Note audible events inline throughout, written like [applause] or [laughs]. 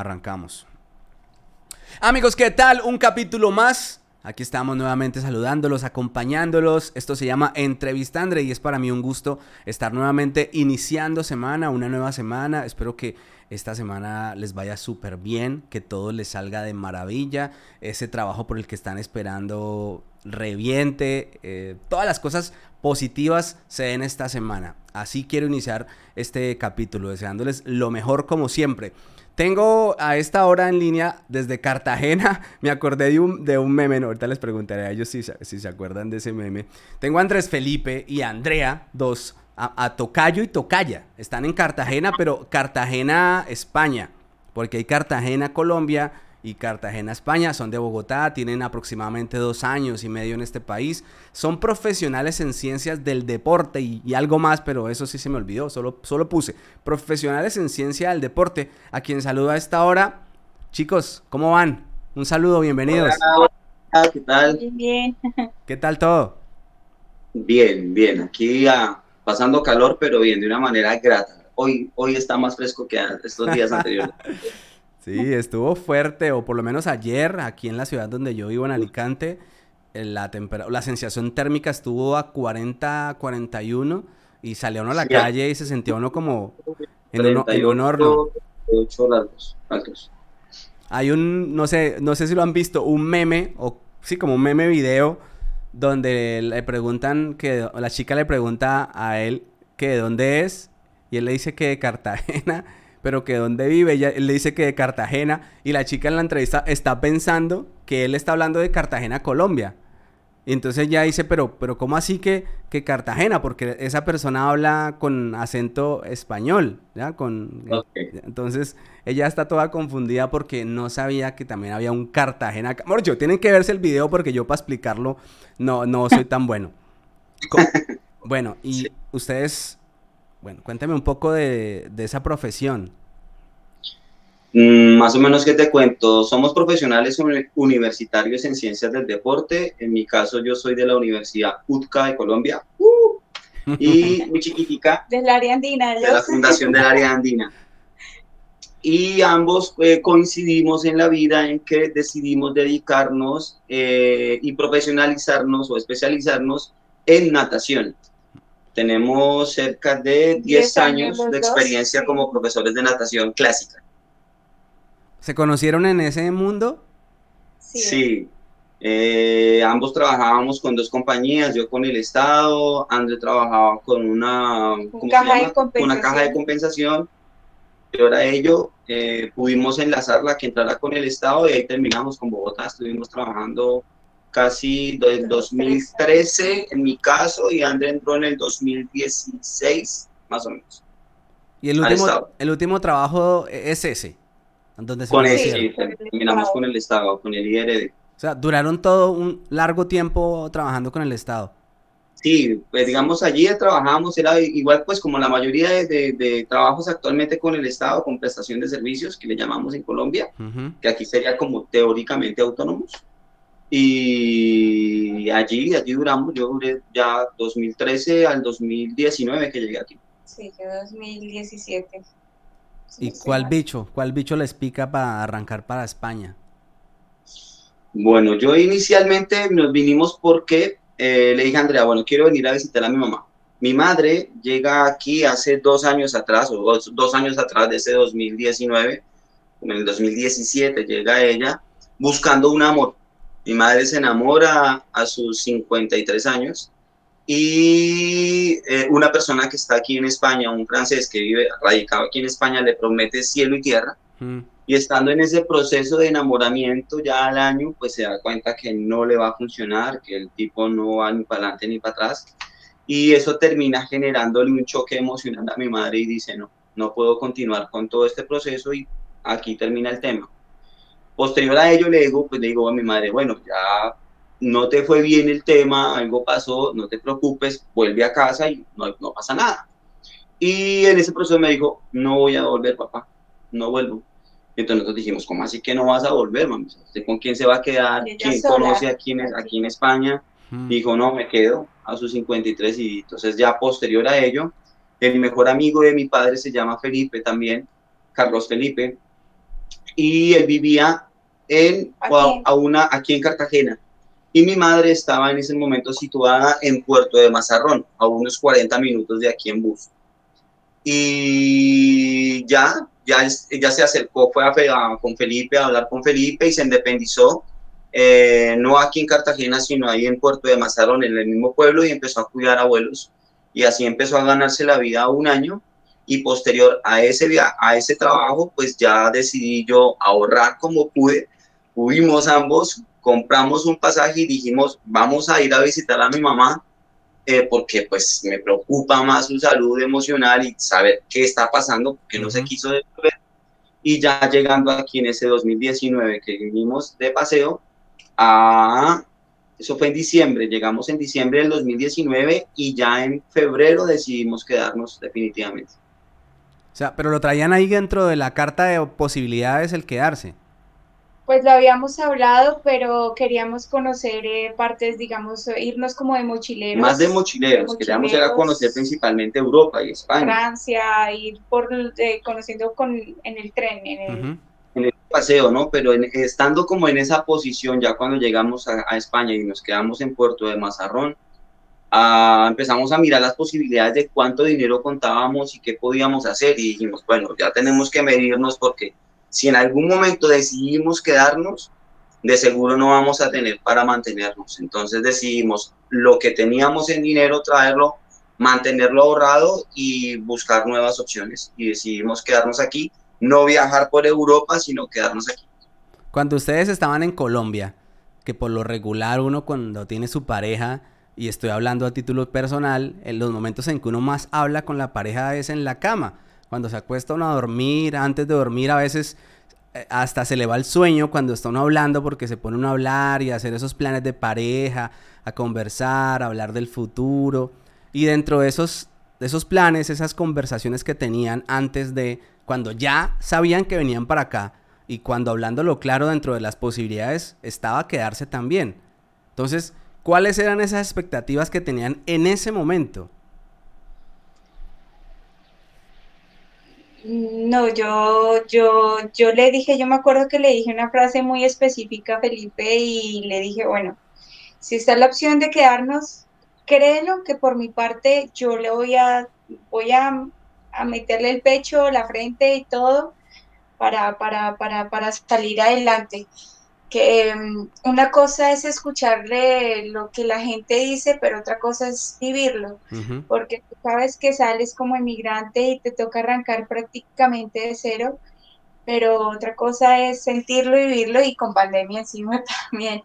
arrancamos. Amigos, ¿qué tal? Un capítulo más. Aquí estamos nuevamente saludándolos, acompañándolos. Esto se llama Entrevistandre y es para mí un gusto estar nuevamente iniciando semana, una nueva semana. Espero que esta semana les vaya súper bien, que todo les salga de maravilla. Ese trabajo por el que están esperando reviente. Eh, todas las cosas positivas se den esta semana. Así quiero iniciar este capítulo, deseándoles lo mejor como siempre. Tengo a esta hora en línea desde Cartagena. [laughs] Me acordé de un, de un meme. ahorita les preguntaré a ellos si, si, se acuerdan de ese meme. Tengo a Andrés Felipe y Andrea, dos, a, a Tocayo y Tocaya. Están en Cartagena, pero Cartagena, España. Porque hay Cartagena, Colombia y Cartagena, España. Son de Bogotá, tienen aproximadamente dos años y medio en este país. Son profesionales en ciencias del deporte y, algo más, pero eso sí se me olvidó, solo, solo puse profesionales en ciencia del deporte. A quien saludo a esta hora. Chicos, ¿cómo van? Un saludo, bienvenidos. Hola, ¿qué tal? Bien. [laughs] ¿Qué tal todo? Bien, bien. Aquí ah, pasando calor, pero bien, de una manera grata. Hoy, hoy está más fresco que estos días [laughs] anteriores. Sí, estuvo fuerte, o por lo menos ayer, aquí en la ciudad donde yo vivo, en Alicante, la, la sensación térmica estuvo a 40, 41, y salió uno a la calle y se sentía uno como en, un horno. Hay un, no sé, no sé si lo han visto, un meme, o sí, como un meme video, donde le preguntan que, la chica le pregunta a él que de dónde es, y él le dice que de Cartagena, pero que dónde vive, ella, él le dice que de Cartagena y la chica en la entrevista está pensando que él está hablando de Cartagena, Colombia. Y entonces ella dice, pero, pero ¿cómo así que, que Cartagena? Porque esa persona habla con acento español, ¿ya? Con, Entonces ella está toda confundida porque no sabía que también había un Cartagena. Morcho, tienen que verse el video porque yo para explicarlo no, no soy tan bueno. [laughs] bueno, y ustedes bueno, cuéntame un poco de, esa profesión. Mm, más o menos que te cuento, somos profesionales universitarios en ciencias del deporte. En mi caso, yo soy de la Universidad UTCA de Colombia. Uh, y [laughs] muy chiquitica. Del área andina. De la Fundación del área andina. Y ambos eh, coincidimos en la vida en que decidimos dedicarnos eh, y profesionalizarnos o especializarnos en natación. Tenemos cerca de 10 años, de experiencia como profesores de natación clásica. ¿Se conocieron en ese mundo? Sí. Eh, ambos trabajábamos con dos compañías, yo con el Estado, André trabajaba con una, caja, de una caja de compensación. Y ahora ello eh, pudimos enlazarla que entrara con el Estado y ahí terminamos con Bogotá. Estuvimos trabajando casi del 2013 en mi caso y André entró en el 2016 más o menos. ¿Y el último, el último trabajo es ese? Donde se con ese, terminamos con el Estado, con el IRD. O sea, duraron todo un largo tiempo trabajando con el Estado. Sí, pues digamos allí trabajamos, era igual pues como la mayoría de, trabajos actualmente con el Estado, con prestación de servicios, que le llamamos en Colombia, que aquí sería como teóricamente autónomos. Y allí, allí duramos, yo duré ya 2013 al 2019 que llegué aquí. Sí, que 2017. ¿Y cuál bicho? ¿Cuál bicho les pica para arrancar para España? Bueno, yo inicialmente nos vinimos porque eh, le dije a Andrea, bueno, quiero venir a visitar a mi mamá. Mi madre llega aquí hace dos años atrás, o dos, dos años atrás de ese 2019, en el 2017 llega ella buscando un amor mi madre se enamora a sus 53 años y eh, una persona que está aquí en España, un francés que vive radicado aquí en España, le promete cielo y tierra. Mm. Y estando en ese proceso de enamoramiento ya al año, pues se da cuenta que no le va a funcionar, que el tipo no va ni para adelante ni para atrás. Y eso termina generándole un choque emocional a mi madre y dice, no, no puedo continuar con todo este proceso y aquí termina el tema. Posterior a ello le digo, pues le digo a mi madre, bueno, ya no te fue bien el tema, algo pasó, no te preocupes, vuelve a casa y no, no pasa nada. Y en ese proceso me dijo, no voy a volver, papá, no vuelvo. Entonces nosotros dijimos, ¿cómo así que no vas a volver, mami? ¿Usted con quién se va a quedar? ¿Quién conoce aquí en, aquí en España? Hmm. Dijo, no, me quedo a sus 53 y entonces ya posterior a ello, el mejor amigo de mi padre se llama Felipe también, Carlos Felipe, y él vivía en, Aquí. a una, aquí en Cartagena. Y mi madre estaba en ese momento situada en Puerto de Mazarrón, a unos 40 minutos de aquí en bus. Y ya, ya, ya se acercó, fue a, a- con Felipe a hablar con Felipe y se independizó, eh, no aquí en Cartagena, sino ahí en Puerto de Mazarrón, en el mismo pueblo, y empezó a cuidar abuelos. Y así empezó a ganarse la vida un año. Y posterior a ese, a ese trabajo, pues ya decidí yo ahorrar como pude. Fuimos ambos, compramos un pasaje y dijimos, vamos a ir a visitar a mi mamá, eh, porque pues me preocupa más su salud emocional y saber qué está pasando, porque no se quiso devolver. Y ya llegando aquí en ese 2019 que vinimos de paseo, a, eso fue en diciembre, llegamos en diciembre del 2019 y ya en febrero decidimos quedarnos definitivamente. O sea, pero lo traían ahí dentro de la carta de posibilidades el quedarse. Pues lo habíamos hablado, pero queríamos conocer eh, partes, digamos, irnos como de mochileros. Más de mochileros, de queríamos ir a mochileros, conocer principalmente Europa y España. Francia, ir por eh, conociendo con en el tren, en el, Ujú. en el paseo, ¿no? Pero en- estando como en esa posición, ya cuando llegamos a, a España y nos quedamos en Puerto de Mazarrón, ah, empezamos a mirar las posibilidades de cuánto dinero contábamos y qué podíamos hacer y dijimos, bueno, ya tenemos que medirnos porque si en algún momento decidimos quedarnos, de seguro no vamos a tener para mantenernos. Entonces decidimos lo que teníamos en dinero, traerlo, mantenerlo ahorrado y buscar nuevas opciones. Y decidimos quedarnos aquí no viajar por Europa, sino quedarnos aquí. Cuando ustedes estaban en Colombia, que por lo regular uno cuando tiene su pareja, y estoy hablando a título personal, en los momentos en que uno más habla con la pareja es en la cama. Cuando se acuesta uno a dormir, antes de dormir a veces eh, hasta se le va el sueño cuando está uno hablando porque se pone uno a hablar y a hacer esos planes de pareja, a conversar, a hablar del futuro. Y dentro de esos, esos planes, esas conversaciones que tenían antes de, cuando ya sabían que venían para acá, y cuando hablándolo claro dentro de las posibilidades estaba quedarse también. Entonces, ¿cuáles eran esas expectativas que tenían en ese momento? No, yo, yo, yo le dije, yo me acuerdo que le dije una frase muy específica a Felipe y le dije, bueno, si está la opción de quedarnos, créelo que por mi parte yo le voy a, voy a, a meterle el pecho, la frente y todo para, para, para, para salir adelante. Que um, una cosa es escucharle lo que la gente dice, pero otra cosa es vivirlo porque tú sabes que sales como inmigrante y te toca arrancar prácticamente de cero, pero otra cosa es sentirlo y vivirlo y con pandemia encima [laughs] también.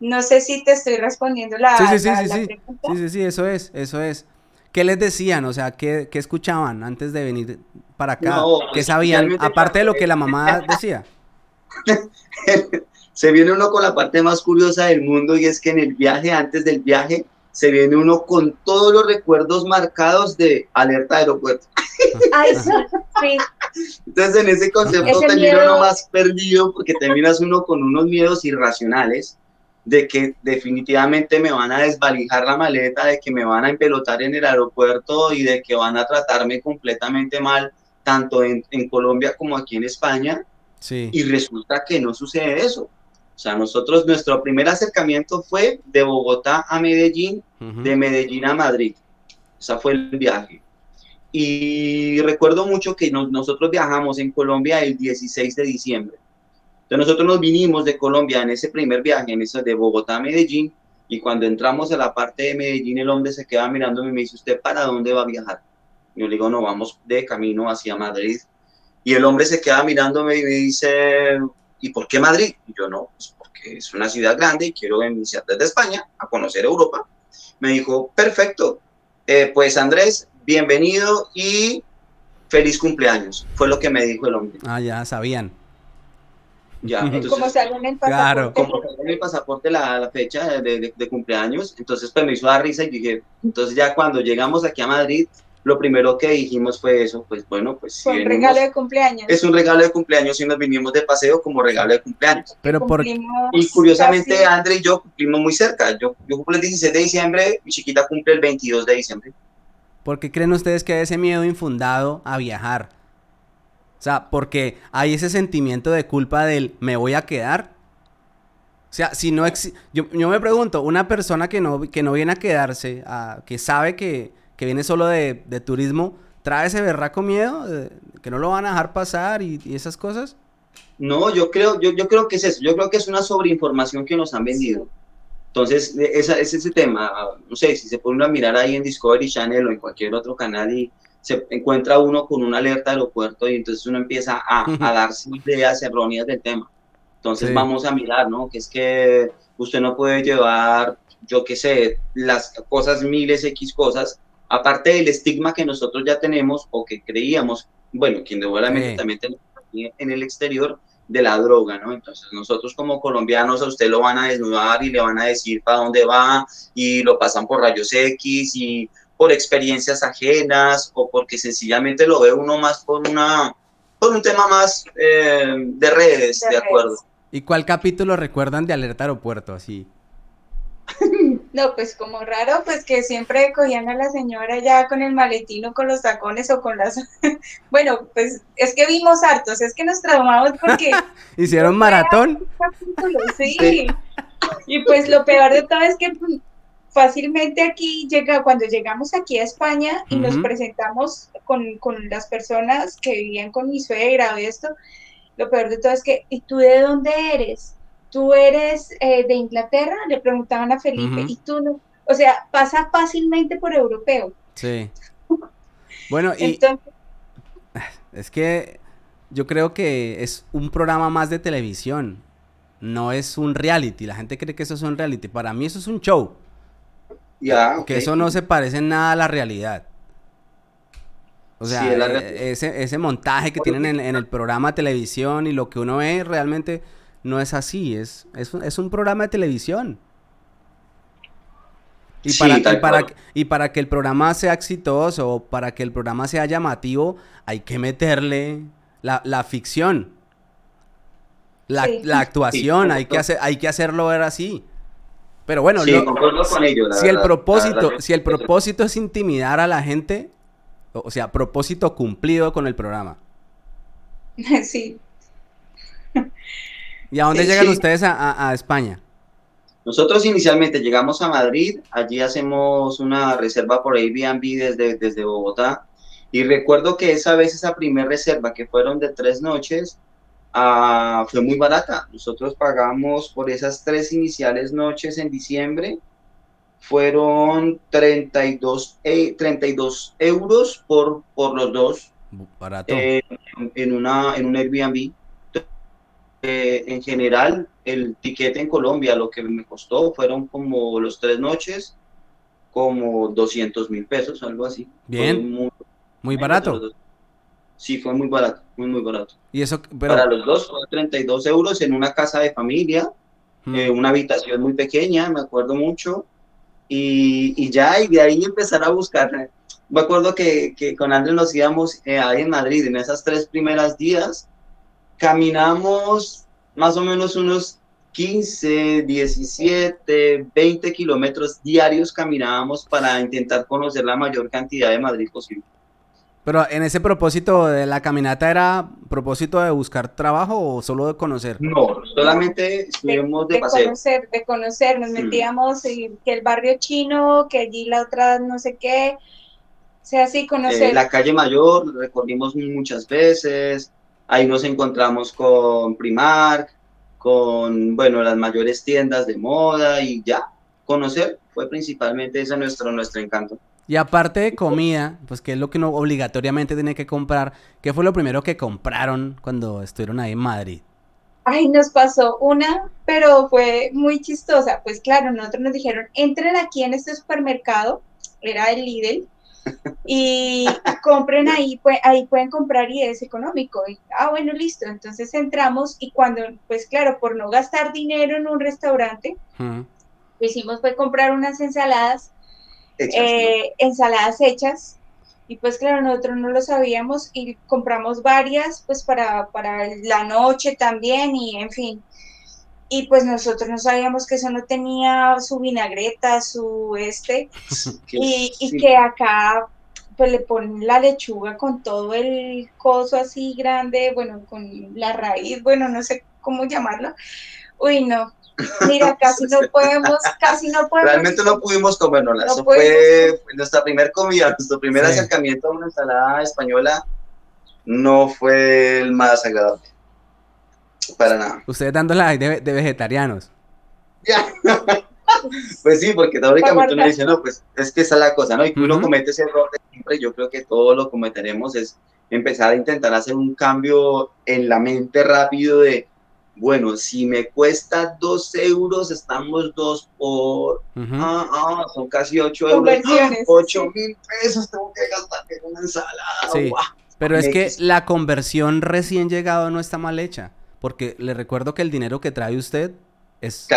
No sé si te estoy respondiendo la, Sí, sí, sí, la- sí, la sí. pregunta. Sí, sí, sí, eso es, eso es. ¿Qué les decían? O sea, ¿qué, qué escuchaban antes de venir para acá? No, ¿Qué sabían? Aparte de lo que la mamá decía. [laughs] [laughs] se viene uno con la parte más curiosa del mundo y es que en el viaje, antes del viaje, se viene uno con todos los recuerdos marcados de alerta aeropuerto. Ay, sí, sí. Entonces en ese concepto Ese termina miedo- uno más perdido porque terminas uno con unos miedos irracionales de que definitivamente me van a desvalijar la maleta, de que me van a empelotar en el aeropuerto y de que van a tratarme completamente mal, tanto en, en Colombia como aquí en España. Sí. Y resulta que no sucede eso. O sea, nosotros, nuestro primer acercamiento fue de Bogotá a Medellín, de Medellín a Madrid. Ese fue el viaje. Y recuerdo mucho que nos- nosotros viajamos en Colombia el 16 de diciembre. Entonces nosotros nos vinimos de Colombia en ese primer viaje, en ese de Bogotá a Medellín, y cuando entramos a la parte de Medellín, el hombre se queda mirándome y me dice, ¿usted para dónde va a viajar? Yo le digo, no, vamos de camino hacia Madrid. Y el hombre se queda mirándome y me dice, ¿y por qué Madrid? Y yo no, pues porque es una ciudad grande y quiero iniciar desde España a conocer Europa. Me dijo, perfecto, eh, pues Andrés, bienvenido y feliz cumpleaños. Fue lo que me dijo el hombre. Ah, ya sabían. Ya, [laughs] entonces, como sale en el Claro. pasaporte. como salió en el pasaporte la, la fecha de, de- de cumpleaños, entonces pues me hizo dar risa y dije, entonces ya cuando llegamos aquí a Madrid, lo primero que dijimos fue eso, pues bueno, pues si un venimos- regalo de cumpleaños. es un regalo de cumpleaños y nos vinimos de paseo como regalo de cumpleaños. Pero por... Y curiosamente casi- André y yo cumplimos muy cerca, yo, yo cumplo el 16 de diciembre, mi chiquita cumple el 22 de diciembre. ¿Por qué creen ustedes que hay ese miedo infundado a viajar? sea, porque hay ese sentimiento de culpa del me voy a quedar. O sea, si no yo, yo me pregunto, una persona que no, que no viene a quedarse, que sabe que, que, viene solo de, de, turismo, ¿trae ese berraco miedo? ¿Que no lo van a dejar pasar y, y, esas cosas? No, yo creo, yo, yo creo que es eso. Yo creo que es una sobreinformación que nos han vendido. Entonces, esa, es ese tema. No sé, si se pone a mirar ahí en Discovery Channel o en cualquier otro canal y se encuentra uno con una alerta de aeropuerto y entonces uno empieza a, a [laughs] darse ideas erróneas del tema. Entonces vamos a mirar, ¿no? Que es que usted no puede llevar, yo qué sé, las cosas miles, X cosas, aparte del estigma que nosotros ya tenemos o que creíamos, bueno, quien de sí. también tenemos en el exterior, de la droga, ¿no? Entonces nosotros como colombianos a usted lo van a desnudar y le van a decir para dónde va y lo pasan por rayos X y por experiencias ajenas o porque sencillamente lo ve uno más por una por un tema más eh, de redes, de, acuerdo. ¿Y cuál capítulo recuerdan de Alerta Aeropuerto así? [laughs] No, pues como raro, pues que siempre cogían a la señora ya con el maletino, con los tacones o con las... [laughs] bueno, pues es que vimos hartos, es que nos traumamos porque... [laughs] ¿Hicieron maratón? Sí. Y pues lo peor de todo es que pues, fácilmente aquí llega, cuando llegamos aquí a España y nos presentamos con, con las personas que vivían con mi suegra o esto, lo peor de todo es que, ¿y tú de dónde eres? Tú eres eh, de Inglaterra, le preguntaban a Felipe, y tú no, o sea, pasa fácilmente por europeo. Sí. [laughs] Bueno, y [sighs] es que yo creo que es un programa más de televisión, no es un reality. La gente cree que eso es un reality. Para mí eso es un show. Ya, Que eso no se parece en nada a la realidad. O sea, eh, ese, ese, montaje que tienen en, en, el programa de televisión y lo que uno ve realmente no es así, es, es, un programa de televisión. Y, para, para, y para que el programa sea exitoso, para que el programa sea llamativo, hay que meterle la, ficción, la, actuación, hay, que hacer, hay que hacerlo ver así. Pero bueno, si el propósito, si el propósito es intimidar a la gente, o sea, propósito cumplido con el programa. [laughs] Sí. ¿Y a dónde llegan ustedes a, España? Nosotros inicialmente llegamos a Madrid, allí hacemos una reserva por Airbnb desde, desde Bogotá. Y recuerdo que esa vez, esa primera reserva, que fueron de tres noches, ah, fue muy barata. Nosotros pagamos por esas tres iniciales noches en diciembre, fueron 32, 32 eh, euros por, por los dos. Barato. Eh, en, una, en un Airbnb en general, el tiquete en Colombia, lo que me costó fueron como los tres noches, como 200 mil pesos, algo así. Bien. Muy, barato. Sí, fue muy barato, muy, muy barato. Y eso, Para los dos fue 32 euros en una casa de familia, hmm. eh, una habitación muy pequeña, me acuerdo mucho. Y, y, ya, y de ahí empezar a buscar. Me acuerdo que, que con Andrés nos íbamos eh, ahí en Madrid, en esas tres primeras días, caminamos más o menos unos 15, 17, 20 kilómetros diarios caminábamos para intentar conocer la mayor cantidad de Madrid posible. Pero en ese propósito de la caminata era propósito de buscar trabajo o solo de conocer? No, solamente estuvimos de, de, conocer, de conocer, nos metíamos en que el barrio chino, que allí la otra no sé qué, o sea, sí conocer. Eh, la calle mayor, recorrimos muchas veces, Ahí nos encontramos con Primark, con, bueno, las mayores tiendas de moda y ya, conocer fue principalmente ese nuestro, nuestro encanto. Y aparte de comida, pues qué es lo que uno obligatoriamente tiene que comprar, ¿qué fue lo primero que compraron cuando estuvieron ahí en Madrid? Ay, nos pasó una, pero fue muy chistosa. Pues claro, nosotros nos dijeron, entren aquí en este supermercado, era el Lidl, y compren ahí, pues, ahí pueden comprar y es económico. Y, ah, bueno, listo. Entonces entramos y cuando, pues claro, por no gastar dinero en un restaurante, lo hicimos fue comprar unas ensaladas, eh, ensaladas hechas. Y pues claro, nosotros no lo sabíamos y compramos varias, pues para, para la noche también y en fin y pues nosotros no sabíamos que eso no tenía su vinagreta, su este, [laughs] y, que acá pues le ponen la lechuga con todo el coso así grande, bueno, con la raíz, bueno, no sé cómo llamarlo. Uy, no. Mira, [laughs] casi no podemos, casi no podemos. Realmente no pudimos comernos. Eso fue nuestra primera comida, nuestro primer acercamiento a una ensalada española no fue el más agradable. Para nada. Ustedes dándola de, de vegetarianos. Ya. [laughs] pues sí, porque teóricamente uno dice, no, pues es que esa es la cosa, ¿no? Y que uno comete ese error de siempre, yo creo que todos lo cometeremos, es empezar a intentar hacer un cambio en la mente rápido de, bueno, si me cuesta dos euros, estamos dos por, ah, ah, son casi ocho euros, ocho mil pesos tengo que gastar en una ensalada. Sí, pero es que la conversión recién llegado no está mal hecha, porque le recuerdo que el dinero que trae usted es,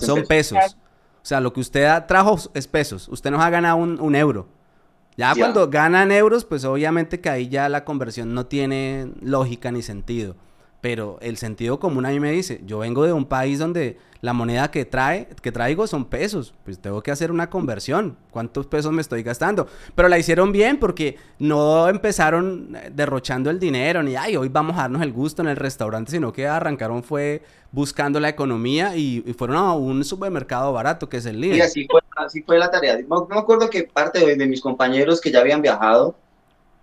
son, pesos. O sea, lo que usted trajo es pesos. Usted nos ha ganado un, euro. Ya, cuando ganan euros, pues obviamente que ahí ya la conversión no tiene lógica ni sentido. Pero el sentido común a mí me dice, yo vengo de un país donde la moneda que trae, que traigo son pesos, pues tengo que hacer una conversión. ¿Cuántos pesos me estoy gastando? Pero la hicieron bien porque no empezaron eh, derrochando el dinero ni ay, hoy vamos a darnos el gusto en el restaurante, sino que arrancaron fue buscando la economía y, fueron a un supermercado barato que es el líder. Y así fue, así fue la tarea. No me acuerdo que parte de, mis compañeros que ya habían viajado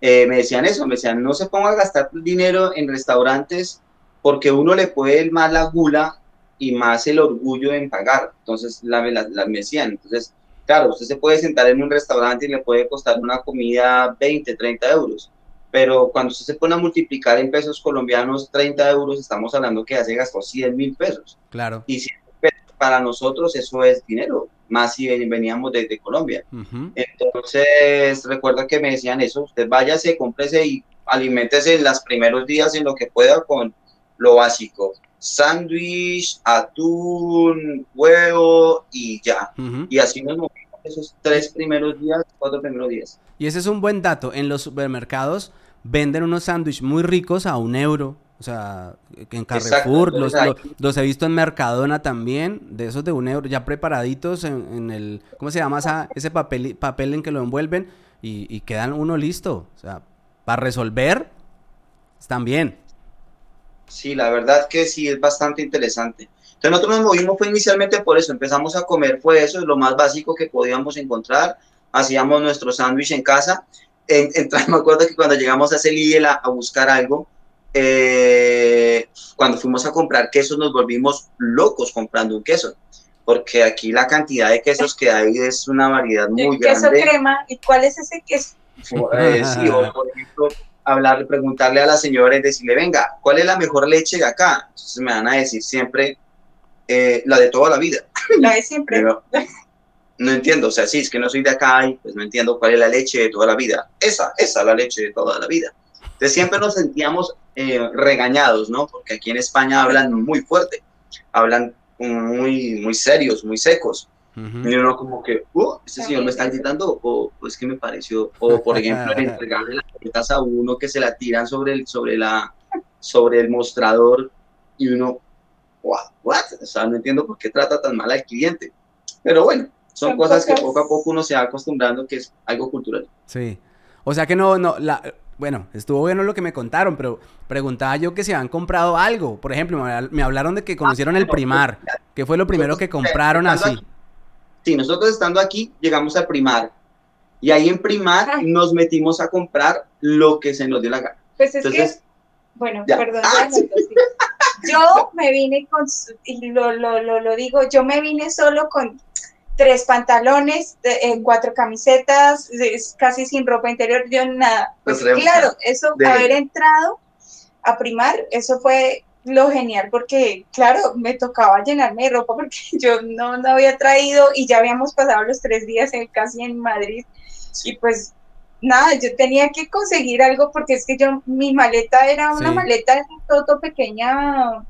eh, me decían eso, me decían, no se ponga a gastar dinero en restaurantes porque uno le puede más la gula y más el orgullo en pagar. Entonces, la, la, la, me decían, entonces, claro, usted se puede sentar en un restaurante y le puede costar una comida 20, 30 euros, pero cuando usted se pone a multiplicar en pesos colombianos 30 euros, estamos hablando que hace gastó 100 mil pesos. Claro. Y para nosotros eso es dinero, más si veníamos desde Colombia. Entonces, recuerda que me decían eso, usted váyase, cómprese y aliméntese en los primeros días en lo que pueda con lo básico. Sándwich, atún, huevo y ya. Y así nos movimos esos tres primeros días, cuatro primeros días. Y ese es un buen dato. En los supermercados venden unos sándwiches muy ricos a un euro. O sea, en Carrefour, los, los, he visto en Mercadona también, de esos de un euro, ya preparaditos en, el, ¿cómo se llama ese papel, papel en que lo envuelven? Y, y quedan uno listo. O sea, para resolver, están bien. Sí, la verdad que sí, es bastante interesante. Entonces nosotros nos movimos fue inicialmente por eso, empezamos a comer, fue eso, es lo más básico que podíamos encontrar, hacíamos nuestro sándwich en casa, en, [laughs] me acuerdo que cuando llegamos a ese a, a buscar algo, eh, cuando fuimos a comprar quesos nos volvimos locos comprando un queso, porque aquí la cantidad de quesos que hay es una variedad muy grande. Queso crema, ¿y cuál es ese queso? Eh, sí, o por ejemplo, hablar, preguntarle a la señora y decirle, venga, ¿cuál es la mejor leche de acá? Entonces me van a decir siempre eh, la de toda la vida. [laughs] La de siempre. no entiendo, o sea, sí, es que no soy de acá y pues no entiendo cuál es la leche de toda la vida. Esa, esa es la leche de toda la vida. Entonces siempre nos sentíamos eh, regañados, ¿no? Porque aquí en España hablan muy fuerte, hablan muy, muy serios, muy secos. Y uno como que, uh, ese señor me está gritando, o es que me pareció, o por [laughs] ejemplo, entregarle las tarjetas a uno que se la tiran sobre el, sobre la, sobre el mostrador y uno, wow, what? O sea, no entiendo por qué trata tan mal al cliente. Pero bueno, son, cosas, que poco a poco uno se va acostumbrando que es algo cultural. Sí. O sea que no, no, la, bueno, estuvo bueno lo que me contaron, pero preguntaba yo que si han comprado algo. Por ejemplo, me hablaron de que conocieron el primar. ¿Qué fue lo primero que compraron así? Sí, nosotros estando aquí llegamos al primar y ahí en primar nos metimos a comprar lo que se nos dio la gana. Pues es que, bueno, perdón, ah, yo me vine con, y lo, lo, lo, digo, yo me vine solo con tres pantalones, eh, cuatro camisetas, casi sin ropa interior, yo nada. Pues claro, eso, haber entrado a primar, eso fue lo genial porque, claro, me tocaba llenarme de ropa [laughs] porque yo no, no había traído y ya habíamos pasado los tres días en, casi en Madrid. Y pues nada, yo tenía que conseguir algo porque es que yo, mi maleta era una maleta de todo pequeña,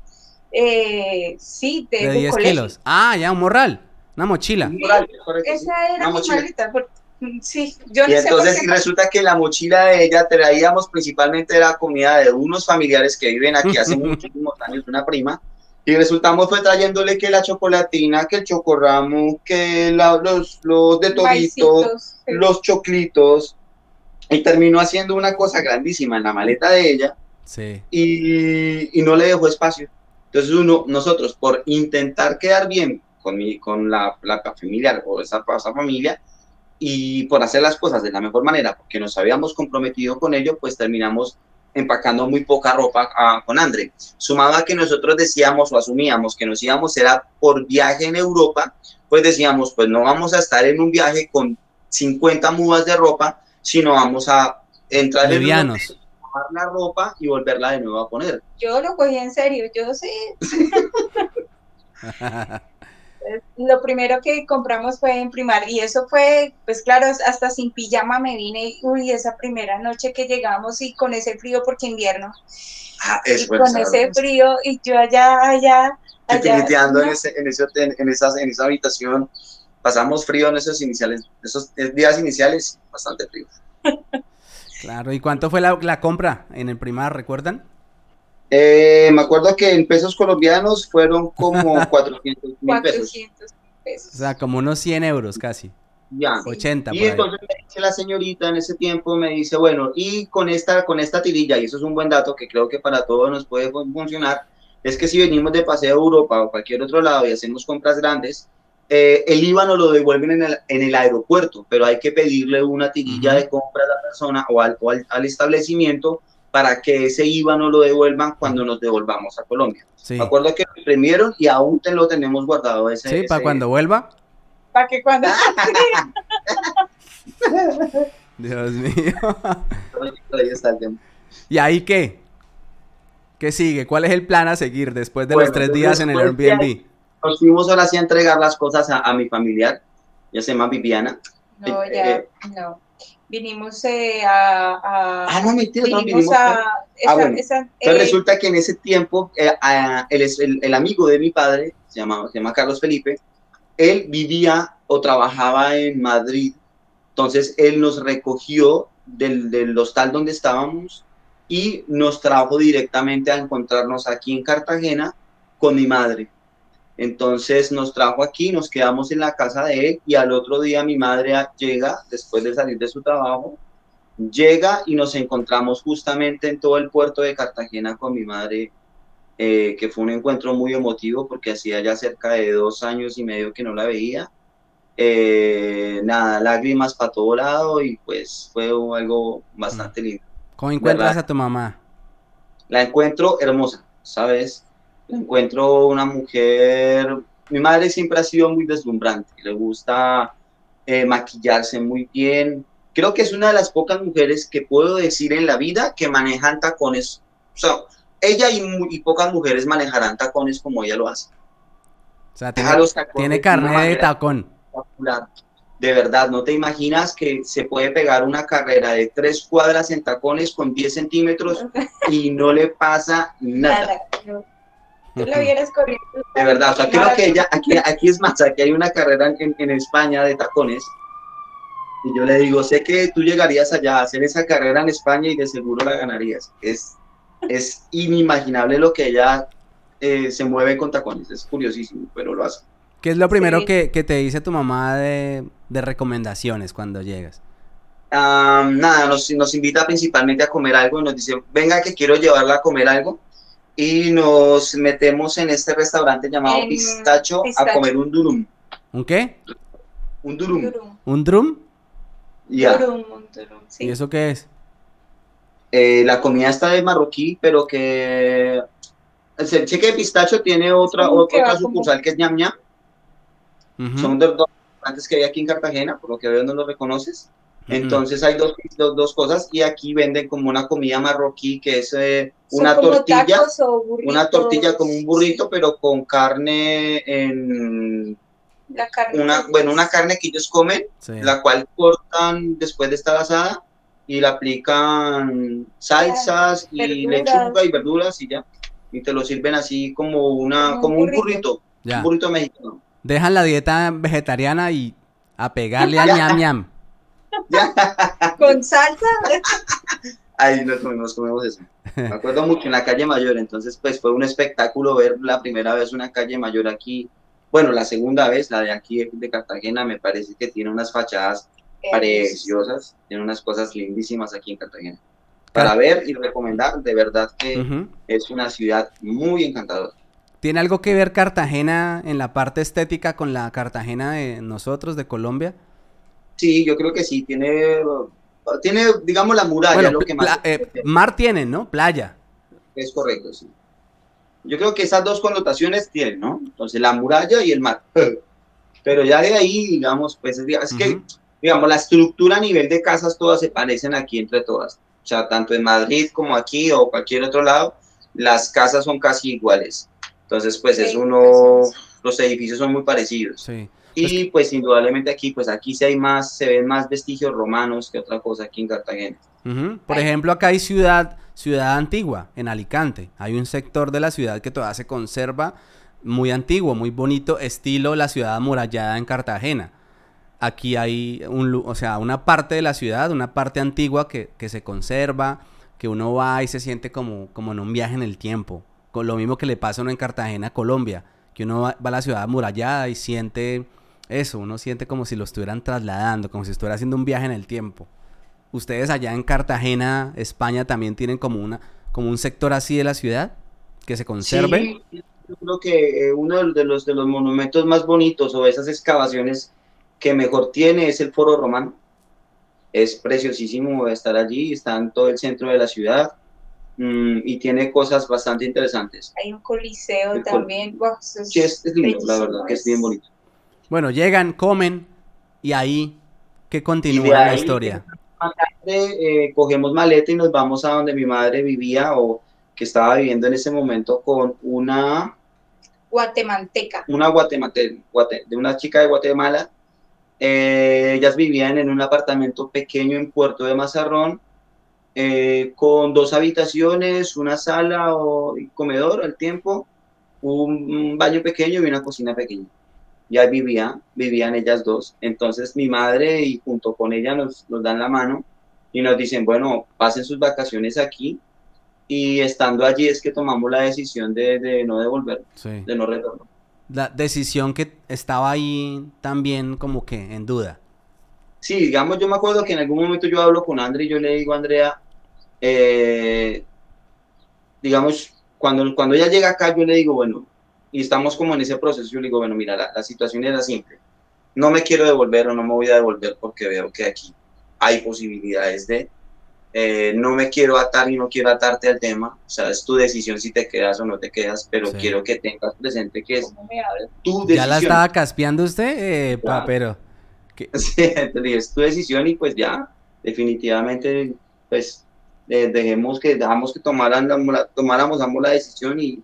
eh, sí, de, de 10 kilos. Ah, ya, un morral, una mochila. Esa era mi maleta, porque Sí, yo y entonces resulta que la mochila de ella traíamos principalmente la comida de unos familiares que viven aquí hace muchísimos años, una prima, y resultamos fue trayéndole que la chocolatina, que el chocorramo, que los, los de toditos, los choclitos, y terminó haciendo una cosa grandísima en la maleta de ella. Sí. y, y no le dejó espacio. Entonces uno, nosotros, por intentar quedar bien con, mi, con la, la familiar o esa, esa familia y por hacer las cosas de la mejor manera, porque nos habíamos comprometido con ello, pues terminamos empacando muy poca ropa ah, con André. Sumado a que nosotros decíamos o asumíamos que nos íbamos era por viaje en Europa, pues decíamos, pues no vamos a estar en un viaje con 50 mudas de ropa, sino vamos a entrar en Livianos. hotel, tomar la ropa y volverla de nuevo a poner. Yo lo cogí en serio, yo sí. [laughs] Lo primero que compramos fue en primar y eso fue, pues claro, hasta sin pijama me vine, y, uy, esa primera noche que llegamos y con ese frío porque invierno, Ah, y eso con ese frío y yo allá, allá, allá. En, ese, en, ese hotel- en, esas, en esa habitación. Pasamos frío en esos iniciales, esos días iniciales, bastante frío. [laughs] Claro, ¿y cuánto fue la, la compra en el primar, recuerdan? Eh, me acuerdo que en pesos colombianos fueron como [laughs] 400 mil pesos. 400 O pesos. sea, como unos 100 euros casi. Ya. 80 Y entonces me dice la señorita en ese tiempo, me dice, bueno, y con esta, con esta tirilla, y eso es un buen dato que creo que para todos nos puede fun- funcionar, es que si venimos de paseo a Europa o cualquier otro lado y hacemos compras grandes, eh, el IVA nos lo devuelven en el, en el aeropuerto, pero hay que pedirle una tirilla Ujú. de compra a la persona o al, o al, al establecimiento para que ese IVA no lo devuelvan cuando nos devolvamos a Colombia. Sí, Me acuerdo que lo imprimieron y aún te lo tenemos guardado ese. sí para ese- cuando vuelva. Para que cuando [laughs] Dios mío. Ahí está el tema. ¿Y ahí qué? ¿Qué sigue? ¿Cuál es el plan a seguir después de los Bueno, tres entonces, días en el Airbnb? Nos fuimos ahora sí a entregar las cosas a, a mi familiar, ya se llama Viviana. No, Eh, ya, eh. no. Vinimos eh, a, a- Ah, no, mentira, no, vinimos vinimos. a esa, bueno. esa, Entonces eh, resulta que en ese tiempo, eh, a- el, el- el amigo de mi padre, se llama, se llama Carlos Felipe, él vivía o trabajaba en Madrid. Entonces él nos recogió del, del hostal donde estábamos y nos trajo directamente a encontrarnos aquí en Cartagena con mi madre. Entonces nos trajo aquí, nos quedamos en la casa de él y al otro día mi madre llega, después de salir de su trabajo, llega y nos encontramos justamente en todo el puerto de Cartagena con mi madre, eh, que fue un encuentro muy emotivo porque hacía ya cerca de dos años y medio que no la veía. Eh, nada, lágrimas para todo lado y pues fue algo bastante lindo. ¿Cómo encuentras ¿Verdad? a tu mamá? La encuentro hermosa, ¿sabes? La encuentro una mujer, mi madre siempre ha sido muy deslumbrante, le gusta eh, maquillarse muy bien. Creo que es una de las pocas mujeres que puedo decir en la vida que manejan tacones. O sea, ella y, mu- y pocas mujeres manejarán tacones como ella lo hace. O sea, tiene, los tacones tiene de de tacón. De verdad, no te imaginas que se puede pegar una carrera de tres cuadras en tacones con 10 centímetros [laughs] y no le pasa nada. Tú la corriendo. De verdad, o sea, creo que ella, aquí, aquí es más, aquí hay una carrera en, en España de tacones. Y yo le digo, sé que tú llegarías allá a hacer esa carrera en España y de seguro la ganarías. Es, es inimaginable lo que ella eh, se mueve con tacones, es curiosísimo, pero lo hace. ¿Qué es lo primero Sí. que, que te dice tu mamá de, de recomendaciones cuando llegas? Ah, nada, nos, nos invita principalmente a comer algo y nos dice, venga que quiero llevarla a comer algo. Y nos metemos en este restaurante llamado En Pistacho, a comer un durum. ¿Un qué? Un durum. Durum, ¿Un drum? Ya. durum, durum, sí. ¿Y eso qué es? Eh, la comida está de marroquí, pero que el cheque de pistacho tiene otra, otra va como- sucursal que es ñam ñam. Son de dos restaurantes que hay aquí en Cartagena, por lo que veo no lo reconoces. Entonces hay dos, dos, dos cosas y aquí venden como una comida marroquí que es eh, una tortilla, una tortilla como un burrito, pero con carne en La carne. una, bueno, una carne que ellos comen, Sí. la cual cortan después de estar asada y le aplican salsas y Verduras. lechuga y verduras y ya. Y te lo sirven así como una, Como un como un burrito. burrito, Ya. un burrito mexicano. Dejan la dieta vegetariana y a pegarle al Ya. [laughs] ñam ñam. [laughs] Con salsa. Ahí nos comemos, comemos eso. Me acuerdo mucho en la calle mayor, entonces pues fue un espectáculo ver la primera vez una calle mayor aquí. Bueno, la segunda vez, la de aquí de, de Cartagena, me parece que tiene unas fachadas preciosas, tiene unas cosas lindísimas aquí en Cartagena. Para ver y recomendar, de verdad que es una ciudad muy encantadora. ¿Tiene algo que ver Cartagena en la parte estética con la Cartagena de nosotros, de Colombia? Sí, yo creo que sí, tiene, tiene digamos, la muralla, lo que más... Eh, mar tiene, ¿no? Playa. Es correcto, sí. Yo creo que esas dos connotaciones tienen, ¿no? Entonces, la muralla y el mar. [laughs] Pero ya de ahí, digamos, pues es, que, digamos, la estructura a nivel de casas todas se parecen aquí entre todas. O sea, tanto en Madrid como aquí o cualquier otro lado, las casas son casi iguales. Entonces, pues es uno, los edificios son muy parecidos. Sí. Y pues indudablemente aquí, pues aquí sí hay más, se ven más vestigios romanos que otra cosa aquí en Cartagena. Por ejemplo, acá hay ciudad, ciudad antigua, en Alicante. Hay un sector de la ciudad que todavía se conserva muy antiguo, muy bonito, estilo la ciudad amurallada en Cartagena. Aquí hay un, o sea, una parte de la ciudad, una parte antigua que, que se conserva, que uno va y se siente como, como en un viaje en el tiempo. Con lo mismo que le pasa a uno en Cartagena, Colombia, que uno va a la ciudad amurallada y siente eso, uno siente como si lo estuvieran trasladando, como si estuviera haciendo un viaje en el tiempo. ¿Ustedes allá en Cartagena, España, también tienen como, una, como un sector así de la ciudad que se conserve? Sí, yo creo que eh, uno de los, de los monumentos más bonitos o esas excavaciones que mejor tiene es el Foro Romano. Es preciosísimo estar allí, está en todo el centro de la ciudad mm, y tiene cosas bastante interesantes. Hay un coliseo también. sí, es lindo, la verdad, que es bien bonito. Bueno, llegan, comen y ahí, ¿qué continúa la historia? Eh, cogemos maleta y nos vamos a donde mi madre vivía o que estaba viviendo en ese momento con una guatemalteca. Una guatemalteca, de una chica de Guatemala. Eh, ellas vivían en un apartamento pequeño en Puerto de Mazarrón, eh, con dos habitaciones, una sala o comedor al tiempo, un baño pequeño y una cocina pequeña ya vivía, vivían ellas dos. Entonces mi madre y junto con ella nos, nos dan la mano y nos dicen, bueno, pasen sus vacaciones aquí. Y estando allí es que tomamos la decisión de, de no devolver, de no retornar. La decisión que estaba ahí también como que en duda. Sí, digamos, yo me acuerdo que en algún momento yo hablo con Andrea y yo le digo a Andrea, eh, digamos, cuando, cuando ella llega acá, yo le digo, bueno, y estamos como en ese proceso, yo le digo, bueno, mira, la, situación era simple. No me quiero devolver o no me voy a devolver porque veo que aquí hay posibilidades de... Eh, no me quiero atar y no quiero atarte al tema, o sea, es tu decisión si te quedas o no te quedas, pero quiero que tengas presente que es tu decisión. ¿Ya la estaba caspeando usted, eh, papero? [laughs] Sí, es tu decisión y pues ya, definitivamente, pues eh, dejemos que, dejamos que tomaran, tomáramos ambos la decisión y,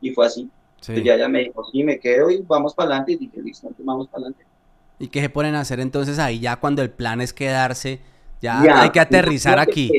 y fue así. Sí. ya ella me dijo, sí, me quedo y vamos para adelante. Y dije, listo, vamos para adelante. ¿Y qué se ponen a hacer entonces ahí ya cuando el plan es quedarse? Ya, hay que aterrizar aquí.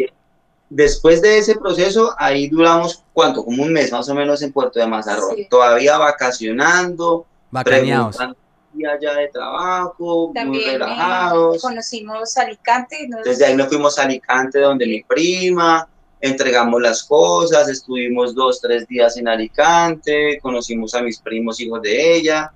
Después de ese proceso, ahí duramos, ¿cuánto? Como un mes más o menos en Puerto de Mazarrón. Todavía vacacionando. Vacaneados. allá de trabajo, muy relajados. Conocimos Alicante. Desde ahí nos fuimos a Alicante, donde mi prima entregamos las cosas, estuvimos dos, tres días en Alicante, conocimos a mis primos hijos de ella,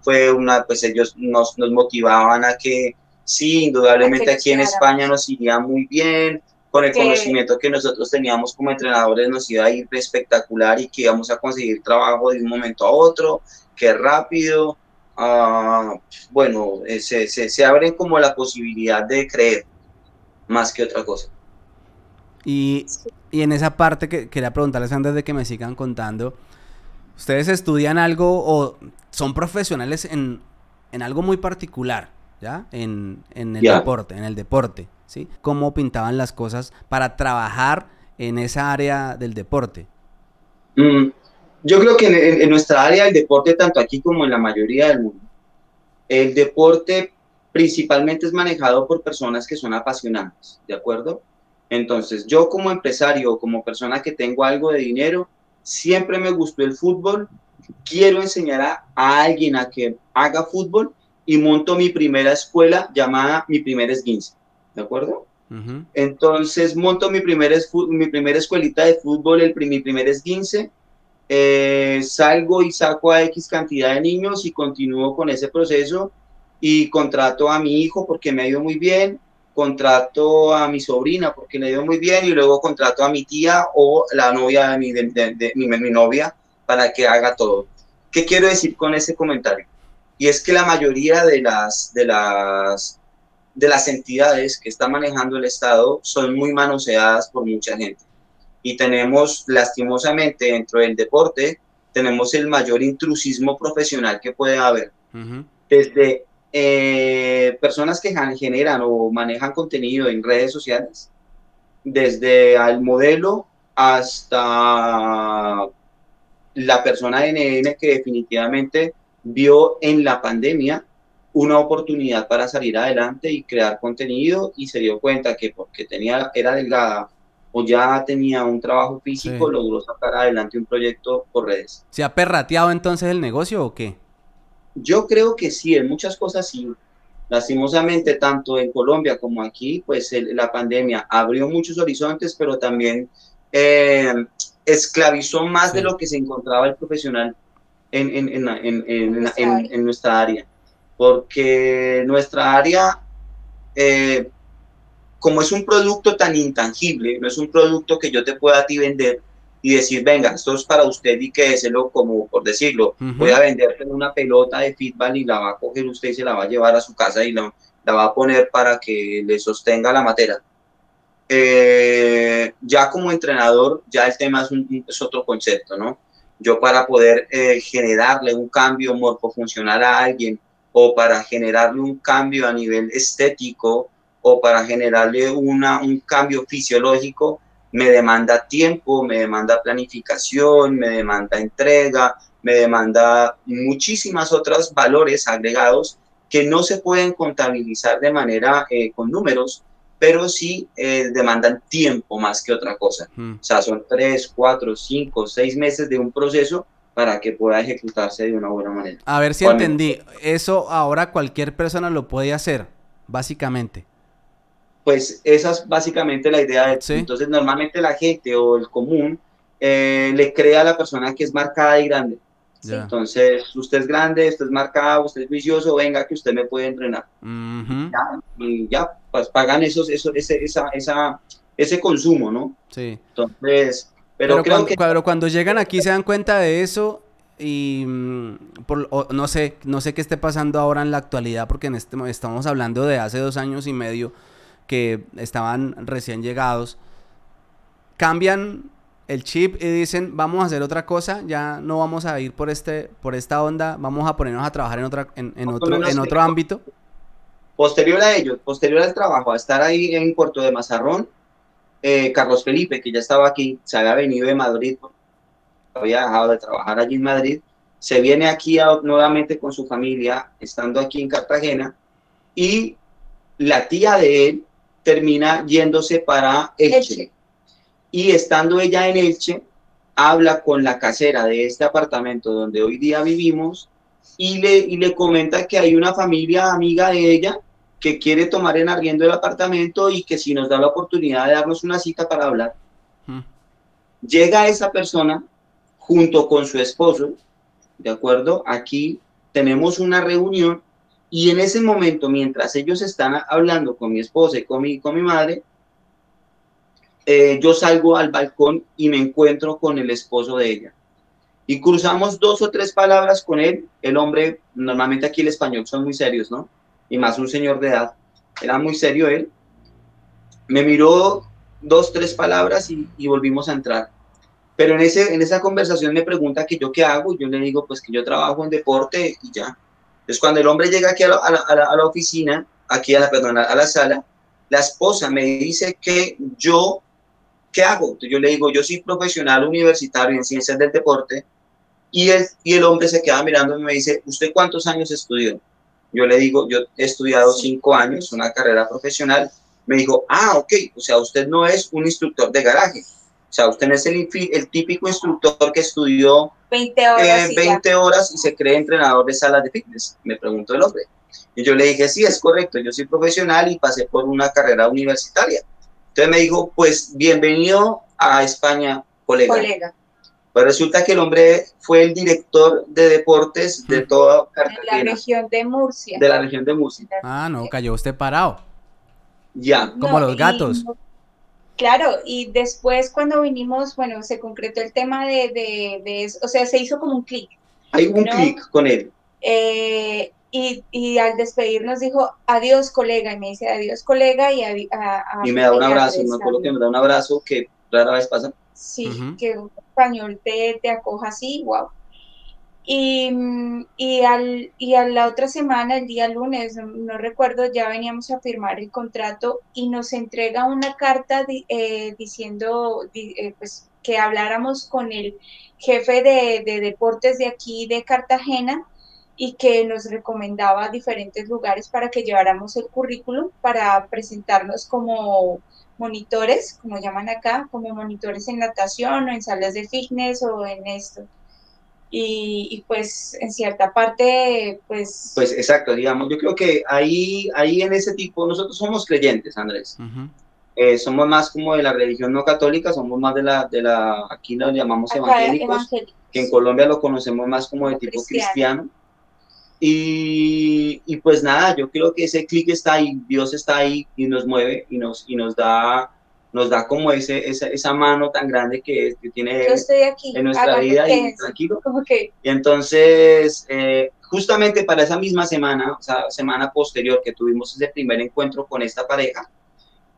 fue una, pues ellos nos, nos motivaban a que sí, indudablemente aquí en España nos iría muy bien, con el conocimiento que nosotros teníamos como entrenadores nos iba a ir espectacular y que íbamos a conseguir trabajo de un momento a otro, que rápido, uh, bueno, eh, se, se, se abren como la posibilidad de creer más que otra cosa. Y, en esa parte que quería preguntarles antes de que me sigan contando, ¿ustedes estudian algo o son profesionales en, algo muy particular, ¿ya? En, el deporte, en el deporte, ¿sí? ¿Cómo pintaban las cosas para trabajar en esa área del deporte? Mm, yo creo que en, nuestra área del deporte, tanto aquí como en la mayoría del mundo, el deporte principalmente es manejado por personas que son apasionadas, ¿de acuerdo? Entonces, yo como empresario, como persona que tengo algo de dinero, siempre me gustó el fútbol, quiero enseñar a, alguien a que haga fútbol y monto mi primera escuela llamada Mi Primer Esguince, ¿de acuerdo? Entonces monto mi primera, mi primera escuelita de fútbol, el, mi primer esguince, eh, salgo y saco a X cantidad de niños y continúo con ese proceso y contrato a mi hijo porque me ha ido muy bien, contrato a mi sobrina porque le ido muy bien y luego contrato a mi tía o la novia de mi, de, mi, mi novia para que haga todo. ¿Qué quiero decir con ese comentario? Y es que la mayoría de las, de las, de las entidades que está manejando el Estado son muy manoseadas por mucha gente. Y tenemos, lastimosamente, dentro del deporte, tenemos el mayor intrusismo profesional que puede haber. Desde eh, personas que generan o manejan contenido en redes sociales, desde al modelo hasta la persona de NN que definitivamente vio en la pandemia una oportunidad para salir adelante y crear contenido y se dio cuenta que porque tenía, era delgada o ya tenía un trabajo físico, logró sacar adelante un proyecto por redes. ¿Se ha perrateado entonces el negocio o qué? Yo creo que sí, en muchas cosas sí. Lastimosamente, tanto en Colombia como aquí, pues la pandemia abrió muchos horizontes, pero también eh, esclavizó más de lo que se encontraba el profesional en, en, nuestra área. Porque nuestra área, eh, como es un producto tan intangible, no es un producto que yo te pueda a ti vender y decir, venga, esto es para usted y quédeselo como por decirlo, voy a venderte una pelota de fútbol y la va a coger usted y se la va a llevar a su casa y la, la va a poner para que le sostenga la materia eh, ya como entrenador, ya el tema es, otro concepto, ¿no? Yo para poder eh, generarle un cambio morfofuncional a alguien o para generarle un cambio a nivel estético o para generarle una, un cambio fisiológico, me demanda tiempo, me demanda planificación, me demanda entrega, me demanda muchísimas otros valores agregados que no se pueden contabilizar de manera eh, con números, pero sí eh, demandan tiempo más que otra cosa. O sea, son tres, cuatro, cinco, seis meses de un proceso para que pueda ejecutarse de una buena manera. A ver si entendí. Eso ahora cualquier persona lo puede hacer, básicamente. Pues esa es básicamente la idea. De, Entonces, normalmente la gente o el común eh, le crea a la persona que es marcada y grande. Entonces, usted es grande, usted es marcado, usted es vicioso, venga que usted me puede entrenar. y ya, pues pagan esos, eso, ese, esa, esa, ese consumo, ¿no? Sí. Entonces, pero, creo cuando, que... Pero cuando llegan aquí se dan cuenta de eso y mm, por, no sé, no sé qué esté pasando ahora en la actualidad porque en este, estamos hablando de hace dos años y medio que estaban recién llegados. Cambian el chip y dicen, vamos a hacer otra cosa, ya no vamos a ir por este por esta onda, vamos a ponernos a trabajar en otra en, otro en otro ámbito. Posterior a ello, posterior al trabajo, a estar ahí en Puerto de Mazarrón, eh, Carlos Felipe, que ya estaba aquí, se había venido de Madrid, había dejado de trabajar allí en Madrid, se viene aquí nuevamente con su familia, estando aquí en Cartagena, y la tía de él termina yéndose para Elche y estando ella en Elche, habla con la casera de este apartamento donde hoy día vivimos y le, y le comenta que hay una familia amiga de ella que quiere tomar en arriendo el apartamento y que si nos da la oportunidad de darnos una cita para hablar. Hmm. Llega esa persona junto con su esposo, ¿de acuerdo? Aquí tenemos una reunión y en ese momento, mientras ellos están hablando con mi esposa y con mi, con mi madre, eh, yo salgo al balcón y me encuentro con el esposo de ella. Y cruzamos dos o tres palabras con él. El hombre, normalmente aquí el español son muy serios, ¿no? Y más un señor de edad. Era muy serio él. Me miró dos, tres palabras y, volvimos a entrar. Pero en, ese, en esa conversación me pregunta que yo qué hago. Yo le digo, pues que yo trabajo en deporte y ya. Entonces, cuando el hombre llega aquí a la, a la oficina, aquí a la, perdón, a la sala, la esposa me dice que yo ¿qué hago? yo le digo, yo soy profesional universitario en ciencias del deporte y el, y el hombre se queda mirando y me dice, ¿usted cuántos años estudió? Yo le digo, yo he estudiado cinco años, una carrera profesional. Me dijo, ah, ok, o sea, usted no es un instructor de garaje. O sea, usted no es el, el típico instructor que estudió 20 horas, 20 eh, horas y se cree entrenador de salas de fitness, me preguntó el hombre. Y yo le dije, sí, es correcto, yo soy profesional y pasé por una carrera universitaria. Entonces me dijo, pues bienvenido a España, colega. Pues resulta que el hombre fue el director de deportes de toda Cartagena. De la región de Murcia. De la región de Murcia. Ah, no, cayó usted parado. Ya. Como los gatos. Claro, y después cuando vinimos, bueno, se concretó el tema de, de, eso, o sea, se hizo como un clic. Hay un clic con él. Eh, y, y, al despedirnos dijo, adiós colega, y me dice, adiós colega, y, a, y me da un abrazo, me acuerdo que me da un abrazo que rara vez pasa. Sí, que un español te, te acoja así, wow. Y, al, y a la otra semana, el día lunes, no, recuerdo, ya veníamos a firmar el contrato y nos entrega una carta eh, diciendo eh, pues, que habláramos con el jefe de, deportes de aquí de Cartagena y que nos recomendaba diferentes lugares para que lleváramos el currículum para presentarnos como monitores, como llaman acá, como monitores en natación o en salas de fitness o en esto. Y, pues en cierta parte, pues... Pues exacto, digamos, yo creo que ahí, ahí en ese tipo, nosotros somos creyentes, Andrés. Eh, somos más como de la religión no católica, somos más de la, de la aquí lo llamamos evangélicos, que en Colombia lo conocemos más como de tipo cristiano. Y, y, pues nada, yo creo que ese clic está ahí, Dios está ahí y nos mueve y nos, y nos da nos da como ese, esa, esa mano tan grande que, que tiene en nuestra vida y tranquilo. Y entonces, eh, justamente para esa misma semana, o sea, semana posterior que tuvimos ese primer encuentro con esta pareja,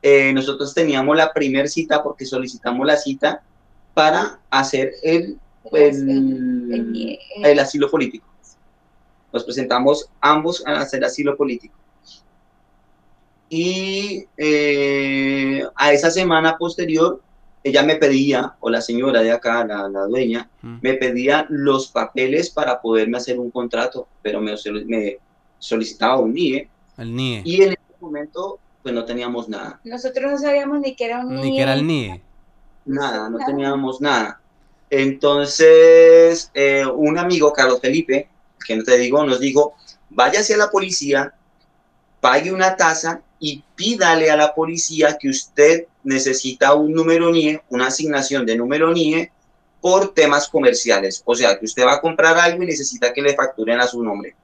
eh, nosotros teníamos la primera cita porque solicitamos la cita para hacer el, el, el asilo político nos presentamos ambos a hacer asilo político. Y eh, a esa semana posterior, ella me pedía, o la señora de acá, la, dueña, me pedía los papeles para poderme hacer un contrato, pero me, me solicitaba un NIE. El NIE. Y en ese momento, pues no teníamos nada. Nosotros no sabíamos ni que era un NIE. Ni que era el NIE. Nada, no teníamos nada. Entonces, eh, un amigo, Carlos Felipe, que no te digo, nos dijo, váyase a la policía, pague una tasa y pídale a la policía que usted necesita un número NIE, una asignación de número NIE por temas comerciales. O sea, que usted va a comprar algo y necesita que le facturen a su nombre.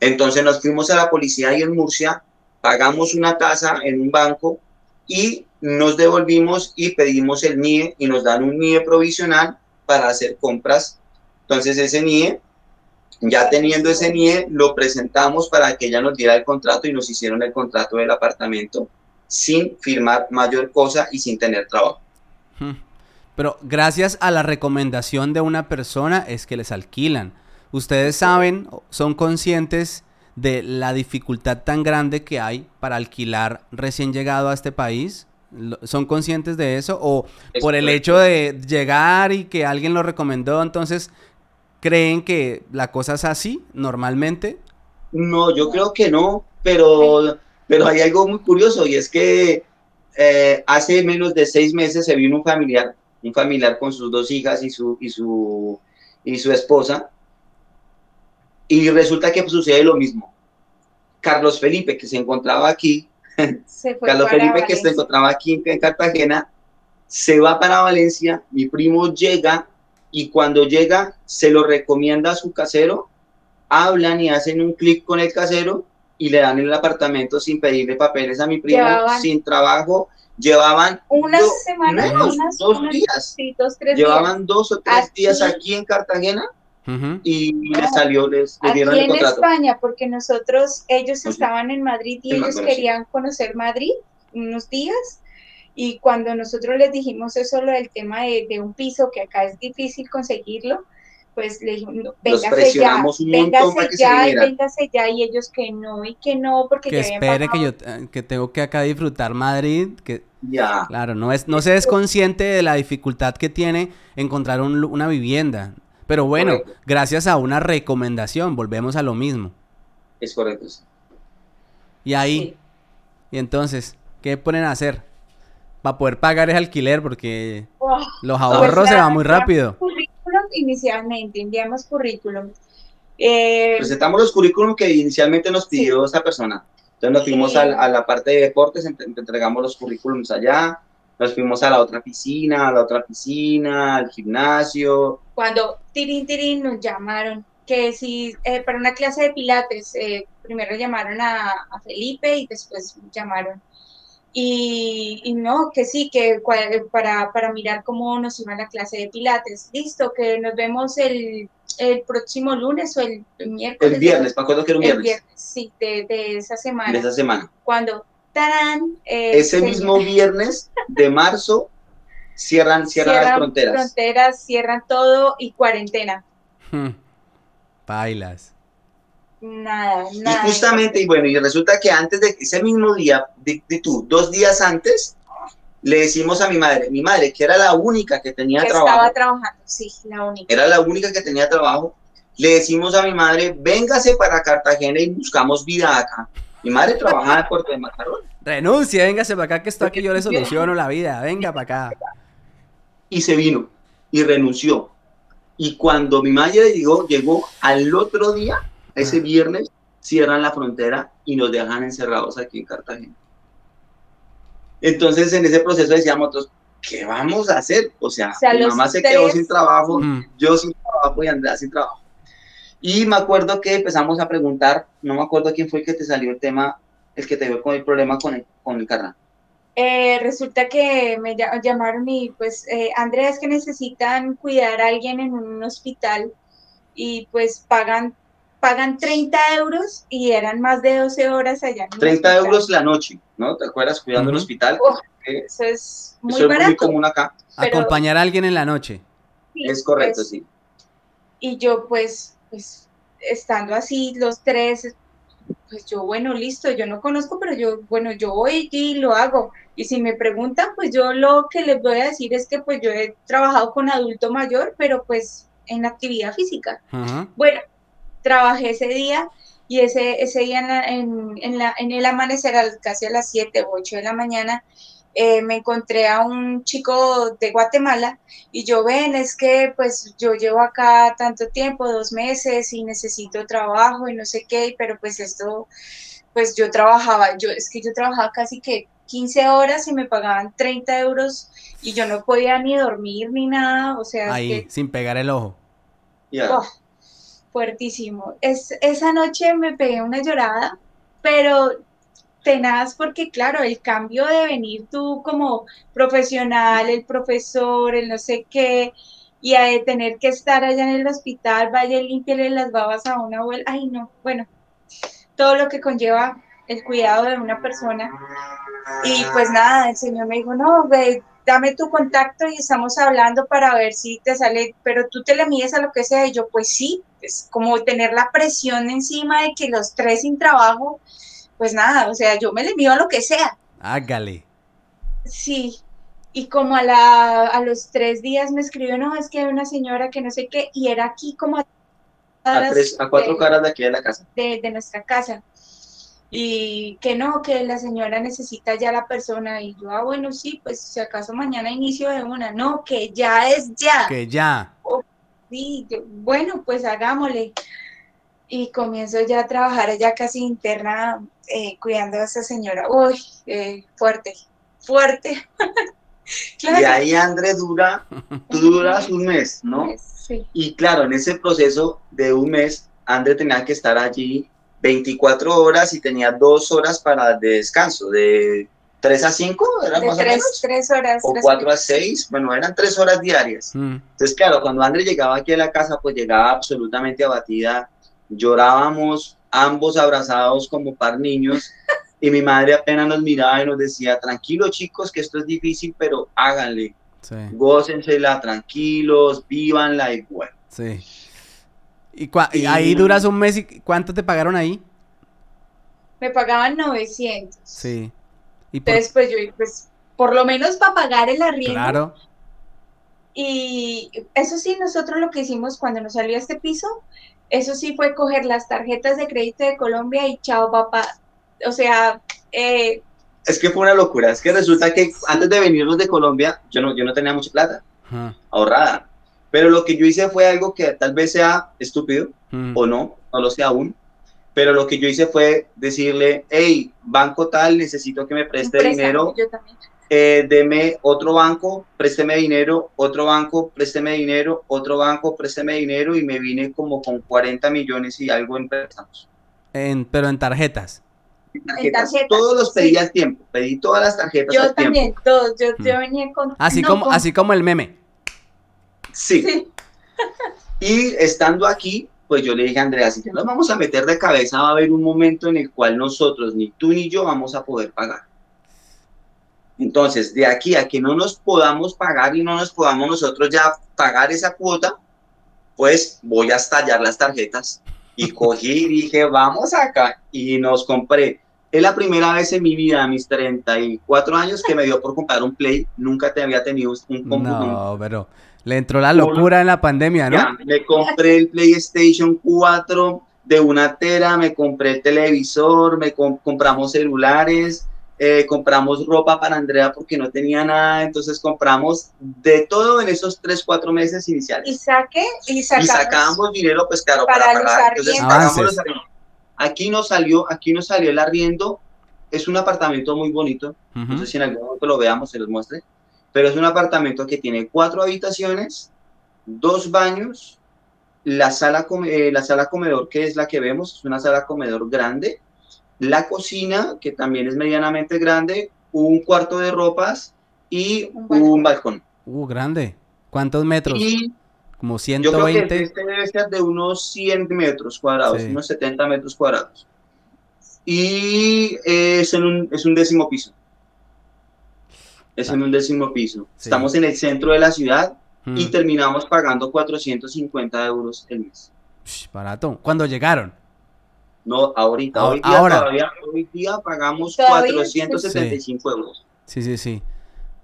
Entonces nos fuimos a la policía ahí en Murcia, pagamos una tasa en un banco y nos devolvimos y pedimos el NIE y nos dan un NIE provisional para hacer compras. Entonces ese NIE ya teniendo ese NIE, lo presentamos para que ella nos diera el contrato y nos hicieron el contrato del apartamento sin firmar mayor cosa y sin tener trabajo. Pero gracias a la recomendación de una persona es que les alquilan. Ustedes saben, son conscientes de la dificultad tan grande que hay para alquilar recién llegado a este país. ¿Son conscientes de eso? ¿O por el hecho de llegar y que alguien lo recomendó, entonces creen que la cosa es así normalmente? No, yo creo que no, pero, pero hay algo muy curioso y es que eh, hace menos de seis meses se vino un familiar, un familiar con sus dos hijas y su, y su, y su esposa, y resulta que sucede lo mismo. Carlos Felipe, que se encontraba aquí, Carlos Felipe, que se encontraba aquí en Cartagena, se va para Valencia, mi primo llega y cuando llega se lo recomienda a su casero, hablan y hacen un clic con el casero y le dan el apartamento sin pedirle papeles a mi primo, sin trabajo. Llevaban unas semanas, dos días. Llevaban dos o tres días aquí en Cartagena y les salió, les, dieron el contrato. en España, porque nosotros, ellos estaban en Madrid y ellos querían conocer Madrid unos días y cuando nosotros les dijimos eso, lo del tema de, un piso, que acá es difícil conseguirlo, pues le dijimos, véngase ya, véngase ya, y véngase ya, y ellos que no, y que no, porque que espere que yo, eh, que tengo que acá disfrutar Madrid, que ya. Claro, no es, no se es consciente de la dificultad que tiene encontrar una vivienda. Pero bueno, gracias a una recomendación, volvemos a lo mismo. Es correcto. Y ahí, y entonces, ¿qué ponen a hacer? Para poder pagar ese alquiler porque los pues ahorros se van muy rápido. Currículum inicialmente, enviamos currículum. Eh, Presentamos los currículum que inicialmente nos pidió esa persona. Entonces nos fuimos a, la parte de deportes, entregamos los currículums allá, nos fuimos a la otra piscina, a la otra piscina, al gimnasio. Cuando tirín tirín nos llamaron, que si eh, para una clase de pilates, eh, primero llamaron a, a, Felipe y después llamaron. Y, y, no, que sí, que para, para mirar cómo nos iba la clase de pilates. Listo, que nos vemos el, el próximo lunes o el, miércoles. El viernes, me acuerdo que era un viernes. viernes sí, de, de, esa semana. De esa semana. Cuando, tarán. Eh, Ese mismo viernes de marzo cierran, cierran, cierran, las fronteras. Fronteras, cierran todo y cuarentena. Bailas. Nada, nada. Y justamente, y bueno, y resulta que antes de ese mismo día, de, de tú, dos días antes, le decimos a mi madre, mi madre, que era la única que tenía que trabajo. Estaba trabajando, sí, la única. Era la única que tenía trabajo. Le decimos a mi madre, véngase para Cartagena y buscamos vida acá. Mi madre trabajaba en Puerto de Macarón. Renuncia, véngase para acá que esto aquí yo le soluciono la vida. Venga para acá. Y se vino y renunció. Y cuando mi madre llegó, llegó al otro día, ese Ah. viernes, cierran la frontera y nos dejan encerrados aquí en Cartagena. Entonces, en ese proceso decíamos nosotros, ¿qué vamos a hacer? O sea, O sea, mi mamá se quedó sin trabajo, Mm. yo sin trabajo y Andrea sin trabajo. Y me acuerdo que empezamos a preguntar, no me acuerdo quién fue el que te salió el tema, el que te dio con el problema con el, con el carnal. Eh, resulta que me ll- llamaron y pues, eh, Andrea, es que necesitan cuidar a alguien en un hospital y pues pagan, pagan 30 euros y eran más de 12 horas allá. en el 30 hospital. euros la noche, ¿no? ¿Te acuerdas? Cuidando el hospital. Que Eso es muy eso es muy barato. común acá. Pero- Acompañar a alguien en la noche. Sí, Es correcto, pues, sí. Y yo pues, pues, estando así los tres, pues yo, bueno, listo, yo no conozco, pero yo, bueno, yo voy y lo hago. Y si me preguntan, pues yo lo que les voy a decir es que pues yo he trabajado con adulto mayor, pero pues en actividad física. Bueno, trabajé ese día y ese, ese día en, la- en, en la, en el amanecer, casi a las 7 o 8 de la mañana, eh, me encontré a un chico de Guatemala y yo ven, es que pues yo llevo acá tanto tiempo, dos meses y necesito trabajo y no sé qué, pero pues esto, pues yo trabajaba, yo es que yo trabajaba casi que 15 horas y me pagaban 30 euros y yo no podía ni dormir ni nada, o sea, Ahí, que sin pegar el ojo. Ya. Oh, fuertísimo. Es, esa noche me pegué una llorada, pero tenaz porque, claro, el cambio de venir tú como profesional, el profesor, el no sé qué, y a de tener que estar allá en el hospital, vaya límpiale las babas a una abuela. Ay, no, bueno, todo lo que conlleva el cuidado de una persona. Y pues nada, el señor me dijo, no, ve, dame tu contacto y estamos hablando para ver si te sale, pero tú te le mides a lo que sea. Y yo, pues sí, es como tener la presión encima de que los tres sin trabajo, pues nada, o sea, yo me le mido a lo que sea. Hágale. Sí. Y como a, la, a los tres días me escribió, no, es que hay una señora que no sé qué, y era aquí como a, A, tres, a cuatro de- caras de aquí de la casa. de, de nuestra casa. Y que no, que la señora necesita ya la persona. Y yo, ah, bueno, sí, pues si acaso mañana inicio de una. No, que ya es ya. Que ya. Sí, yo, bueno, pues hagámosle. Y comienzo ya a trabajar ya casi interna, eh, cuidando a esa señora. Uy, eh, fuerte, fuerte. [laughs] Y ahí André dura, tú duras un mes, ¿no? Sí. Y claro, en ese proceso de un mes, André tenía que estar allí 24 horas y tenía dos horas para de descanso, de 3 a 5, ¿era De más o tres, menos? tres horas. O tres 4 a horas. 6, bueno, eran 3 horas diarias. Mm. Entonces, claro, cuando André llegaba aquí a la casa, pues llegaba absolutamente abatida, llorábamos ambos abrazados como par niños, y mi madre apenas nos miraba y nos decía, tranquilos chicos, que esto es difícil, pero háganle, Sí, gócensela, tranquilos, vívanla y bueno. sí. ¿Y, cua- y Y- ahí duras un mes y cuánto te pagaron ahí? Me pagaban 900. Sí. Y por- Entonces, pues yo, pues, por lo menos para pagar el arriendo. claro. Y eso sí, nosotros lo que hicimos cuando nos salió este piso, eso sí fue coger las tarjetas de crédito de Colombia y chao, papá. O sea, eh, Es que fue una locura, es que resulta que antes de venirnos de Colombia, yo no, yo no tenía mucha plata ahorrada, pero lo que yo hice fue algo que tal vez sea estúpido, Mm. o no, no lo sé aún, pero lo que yo hice fue decirle, hey, banco tal, necesito que me preste dinero yo también. eh, deme otro banco, présteme dinero, otro banco, présteme dinero, otro banco, présteme dinero y me vine como con 40 millones y algo en préstamos. En, pero en tarjetas. En tarjetas. Todos los pedí al tiempo, pedí todas las tarjetas Yo al también, tiempo. todos, yo, yo Mm. venía con... Así no, como, con- así como el meme. Sí. Sí. [laughs] Y estando aquí, pues yo le dije a Andrea, si ya nos vamos a meter de cabeza, va a haber un momento en el cual nosotros, ni tú ni yo, vamos a poder pagar. Entonces, de aquí a que no nos podamos pagar y no nos podamos nosotros ya pagar esa cuota, pues voy a estallar las tarjetas. Y [laughs] cogí y dije, vamos acá. Y nos compré. Es la primera vez en mi vida, a mis 34 años, que me dio por comprar un Play. Nunca te había tenido un computador. No, pero le entró la locura en la pandemia, ¿no? Ya, me compré el PlayStation 4 de una tera, me compré el televisor, me com- compramos celulares, eh, compramos ropa para Andrea porque no tenía nada, entonces compramos de todo en esos 3, 4 meses Y iniciales. saqué, y Y sacamos... sacábamos dinero, pues claro, para pagar. Entonces los arriendos. Aquí nos salió, aquí nos salió el arriendo, es un apartamento muy bonito, no Ujú. sé si en algún momento lo veamos, se los muestre. Pero es un apartamento que tiene cuatro habitaciones, dos baños, la sala, come- eh, la sala comedor, que es la que vemos, es una sala comedor grande, la cocina, que también es medianamente grande, un cuarto de ropas y Un balcón. un balcón. Uh, grande. ¿Cuántos metros? Y Como yo creo que 120. este debe ser de unos 100 metros cuadrados, Sí. unos 70 metros cuadrados. Y eh, es, en un, es un décimo piso. Es en un décimo piso. Sí. Estamos en el centro de la ciudad Mm. y terminamos pagando 450 euros el mes. Ush, barato. ¿Cuándo llegaron? No, ahorita, Ahora- hoy día, ahora. todavía, hoy día pagamos Todavía, 475 euros. Sí, sí, sí.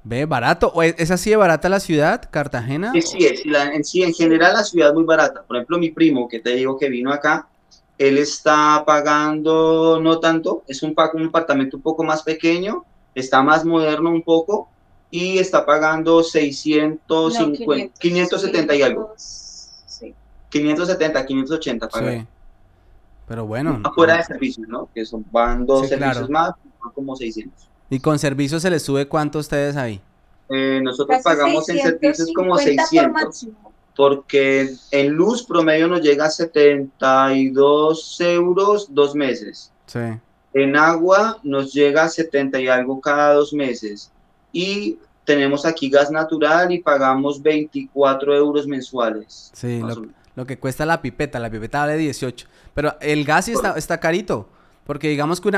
Ve, barato. ¿O es, así de barata la ciudad, Cartagena? Sí, sí, es, la- en sí, en general la ciudad es muy barata. Por ejemplo, mi primo, que te digo que vino acá, él está pagando no tanto, es un, pa- un apartamento un poco más pequeño, está más moderno un poco y está pagando 650, 570 y algo, Sí. 570, 580 paga. Sí. Pero bueno. Afuera de servicios, ¿no? Que son, van dos Sí, servicios claro. más, van como 600. ¿Y con servicio se les sube cuánto a ustedes ahí? Eh, nosotros Casi pagamos en servicios como 650 por 600. máximo. porque en luz promedio nos llega a 72 euros dos meses. Sí. En agua nos llega a 70 y algo cada dos meses. Y tenemos aquí gas natural y pagamos 24 euros mensuales. Sí, lo, que cuesta la pipeta, la pipeta vale 18. Pero el gas sí está, está carito. Porque digamos que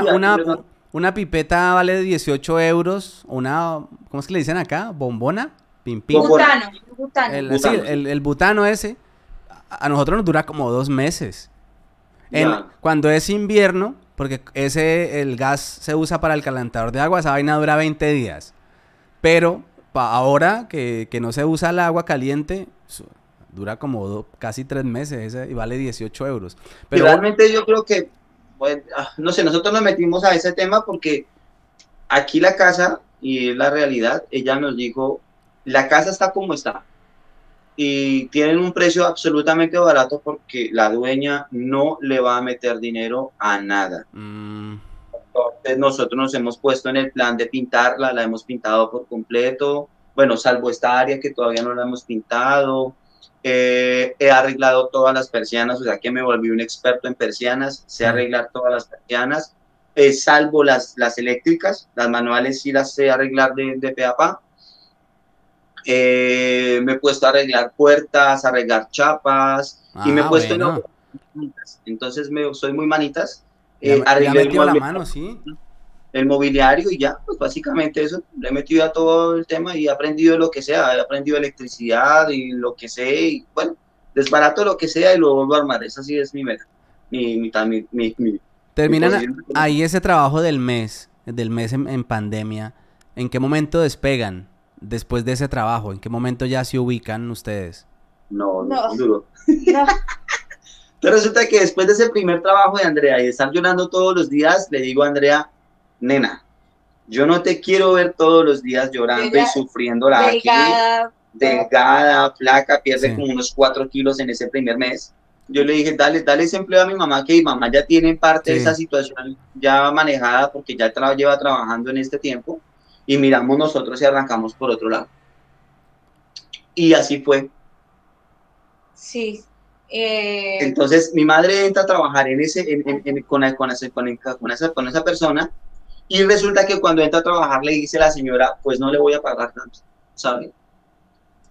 una, pipeta vale 18 euros. Una, ¿cómo es que le dicen acá? ¿Bombona? Pim. Butano, butano. El, Butano, sí, el, el butano ese, a nosotros nos dura como dos meses. En- cuando es invierno, porque ese, el gas se usa para el calentador de agua, esa vaina dura 20 días. Pero pa- ahora que, que no se usa el agua caliente, dura como do- casi tres meses ese, y vale 18 euros. Y realmente yo creo que, bueno, ah, no sé, nosotros nos metimos a ese tema porque aquí la casa, y es la realidad, ella nos dijo, la casa está como está. Y tienen un precio absolutamente barato porque la dueña no le va a meter dinero a nada. mm, Entonces nosotros nos hemos puesto en el plan de pintarla, la hemos pintado por completo, bueno, salvo esta área que todavía no la hemos pintado. Eh, he arreglado todas las persianas, o sea que me volví un experto en persianas, sé arreglar todas las persianas, eh, salvo las, las eléctricas, las manuales sí las sé arreglar de, de pe a pa. Eh, me he puesto a arreglar puertas, a arreglar chapas, y me he Ah, puesto en bueno. manitas. Entonces me, soy muy manitas. ya, Eh, ya el metió la mano, sí. el mobiliario y ya, pues básicamente eso, le he metido a todo el tema y he aprendido lo que sea, he aprendido electricidad y lo que sé, y bueno, desbarato lo que sea y lo vuelvo a armar, esa sí es mi meta, mi, mi, mi, mi, mi- Terminan ahí ese trabajo del mes, del mes en, en pandemia. ¿En qué momento despegan después de ese trabajo? ¿En qué momento ya se ubican ustedes? No, no, No. [laughs] Pero resulta que después de ese primer trabajo de Andrea y de estar llorando todos los días, le digo a Andrea, nena, yo no te quiero ver todos los días llorando Ella y sufriéndola aquí. delgada. delgada, flaca, pierde Sí. como unos 4 kilos en ese primer mes. Yo le dije, dale, dale ese empleo a mi mamá, que mi mamá ya tiene parte de Sí. esa situación ya manejada porque ya tra- lleva trabajando en este tiempo. Y miramos nosotros y arrancamos por otro lado. Y así fue. Sí. Eh, Entonces mi madre entra a trabajar en ese, en, en- en- con, con, ese- con, esa, con esa persona y resulta que cuando entra a trabajar le dice la señora, pues no le voy a pagar tanto, ¿sabe?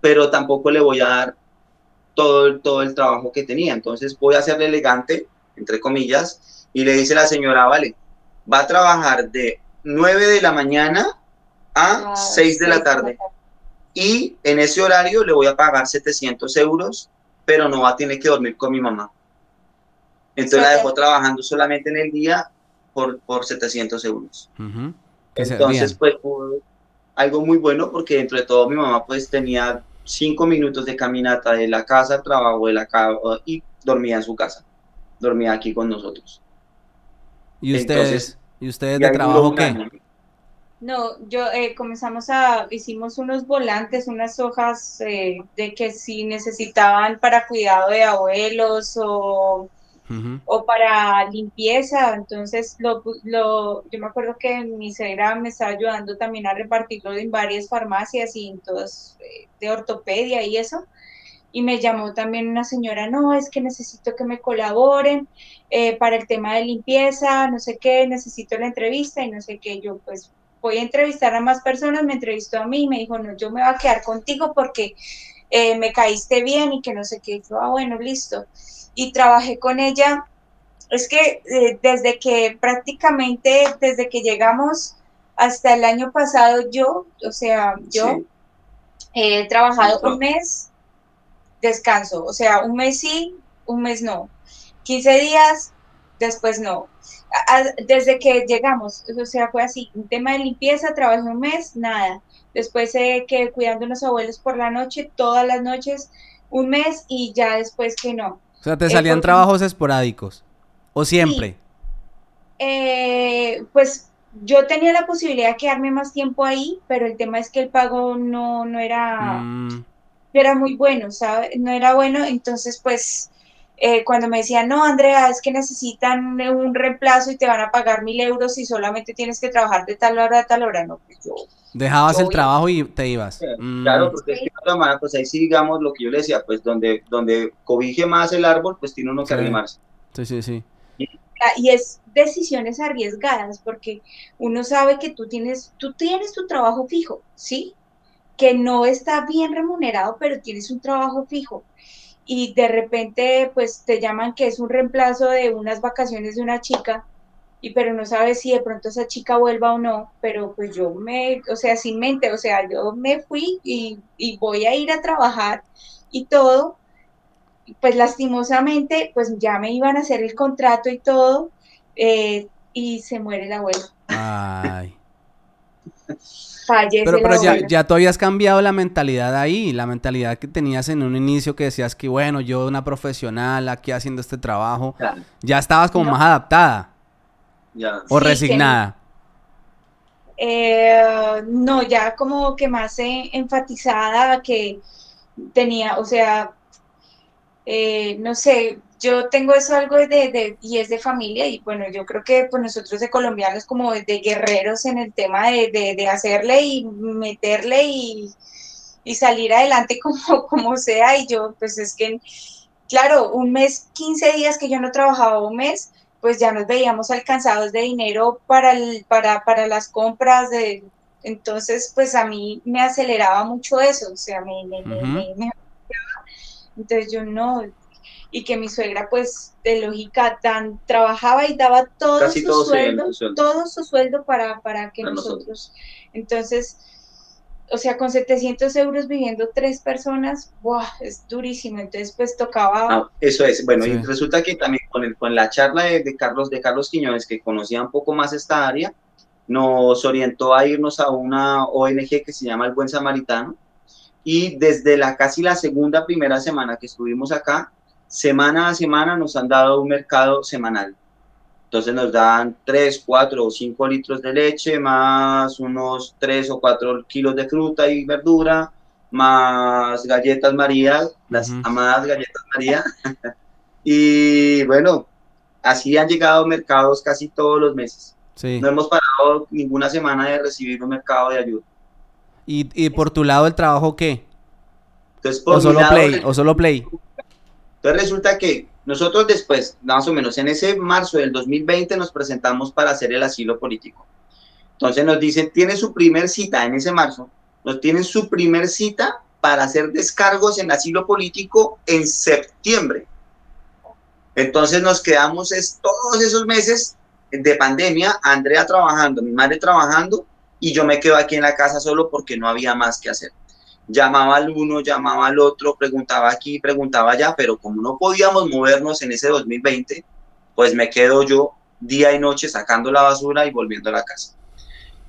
Pero tampoco le voy a dar todo, todo el trabajo que tenía. Entonces voy a hacerle elegante, entre comillas, y le dice la señora, vale, va a trabajar de 9 de la mañana a a 6 de la tarde. Y en ese horario le voy a pagar 700 euros, pero no va a tener que dormir con mi mamá. Entonces la dejó trabajando solamente en el día por, por 700 euros. Entonces, pues fue algo muy bueno porque dentro de todo mi mamá pues tenía cinco minutos de caminata de la casa al trabajo de la ca- y dormía en su casa. Dormía aquí con nosotros. ¿Y ustedes? entonces, ¿Y ustedes de trabajo qué? No, yo eh, comenzamos a, hicimos unos volantes, unas hojas eh, de que si necesitaban para cuidado de abuelos o, o para limpieza, entonces lo, lo, yo me acuerdo que mi suegra me estaba ayudando también a repartirlo en varias farmacias y en todas eh, de ortopedia y eso. Y me llamó también una señora, no, es que necesito que me colaboren eh, para el tema de limpieza, no sé qué, necesito la entrevista y no sé qué. Yo pues voy a entrevistar a más personas, me entrevistó a mí y me dijo, no, yo me voy a quedar contigo porque eh, me caíste bien y que no sé qué. Y yo, ah, bueno, listo. Y trabajé con ella. Es que eh, desde que prácticamente, desde que llegamos hasta el año pasado, yo, o sea, yo Sí. he trabajado un mes, descanso, o sea, un mes sí, un mes no. 15 días, después no. A- Desde que llegamos, o sea, fue así, un tema de limpieza, trabajé un mes, nada. Después eh, que cuidando a los abuelos por la noche, todas las noches, un mes y ya después que no. O sea, te Eh, salían porque- trabajos esporádicos. ¿O siempre? Eh, pues yo tenía la posibilidad de quedarme más tiempo ahí, pero el tema es que el pago no, no era... Mm, no era muy bueno, ¿sabes? No era bueno, entonces pues eh, cuando me decían, no, Andrea, es que necesitan un reemplazo y te van a pagar mil euros y solamente tienes que trabajar de tal hora a tal hora, no, pues yo, Dejabas Yo el trabajo y te ibas. Sí, Mm, Claro, porque es que de otra manera, pues ahí sí digamos lo que yo le decía, pues donde, donde cobije más el árbol, pues tiene uno que Sí. arrimarse. Sí, sí, sí. ah, y es decisiones arriesgadas porque uno sabe que tú tienes, tú tienes tu trabajo fijo, ¿sí? Que no está bien remunerado, pero tienes un trabajo fijo. Y de repente, pues te llaman que es un reemplazo de unas vacaciones de una chica, y pero no sabes si de pronto esa chica vuelva o no, pero pues yo me, o sea, sin mente, o sea, yo me fui y, y voy a ir a trabajar y todo, pues lastimosamente, pues ya me iban a hacer el contrato y todo, eh, y se muere el abuelo, Ay. [laughs] fallece Pero, pero ya, ya tú habías cambiado la mentalidad ahí, la mentalidad que tenías en un inicio que decías que, bueno, yo una profesional aquí haciendo este trabajo, Claro, ya estabas como No. más adaptada ya. o Sí, que- resignada. Eh, no, ya como que más eh, enfatizada que tenía, o sea, eh, no sé, yo tengo eso algo de, de- y es de familia y bueno, yo creo que pues nosotros de colombianos como de, guerreros en el tema de, de- de hacerle y meterle y, y salir adelante [laughs] como, como sea y yo pues es que, claro, un mes, 15 días que yo no trabajaba un mes, pues ya nos veíamos alcanzados de dinero para, el, para, para las compras de... Entonces, pues a mí me aceleraba mucho eso, o sea, me, me- me- entonces yo no, y que mi suegra pues de lógica tan trabajaba y daba todo Casi su todo sueldo, su sueldo. todo su sueldo para, para que Para nosotros, nosotros. entonces, o sea, con 700 euros viviendo tres personas, ¡buah! es durísimo, entonces pues tocaba, Ah, eso es. Bueno, y Sí. resulta que también con, el, con la charla de, de Carlos, de Carlos Quiñones, que conocía un poco más esta área, nos orientó a irnos a una ONG que se llama El Buen Samaritano. Y desde la casi la segunda, primera semana que estuvimos acá, semana a semana nos han dado un mercado semanal. Entonces nos dan 3, 4 o 5 litros de leche, más unos 3 o 4 kilos de fruta y verdura, más galletas María, las Ujú. amadas galletas María. [laughs] y bueno, así han llegado mercados casi todos los meses. No hemos parado ninguna semana de recibir un mercado de ayuda. ¿Y, por tu lado el trabajo qué? Entonces, por ¿O, solo play, ¿O solo Play? Entonces resulta que nosotros después, más o menos en ese marzo del 2020, nos presentamos para hacer el asilo político. Entonces nos dicen, tiene su primer cita en ese marzo, nos tienen su primer cita para hacer descargos en asilo político en septiembre. Entonces nos quedamos todos esos meses de pandemia, Andrea trabajando, mi madre trabajando, y yo me quedo aquí en la casa solo porque no había más que hacer. Llamaba al uno, llamaba al otro, preguntaba aquí, preguntaba allá, pero como no podíamos movernos en ese 2020, pues me quedo yo día y noche sacando la basura y volviendo a la casa.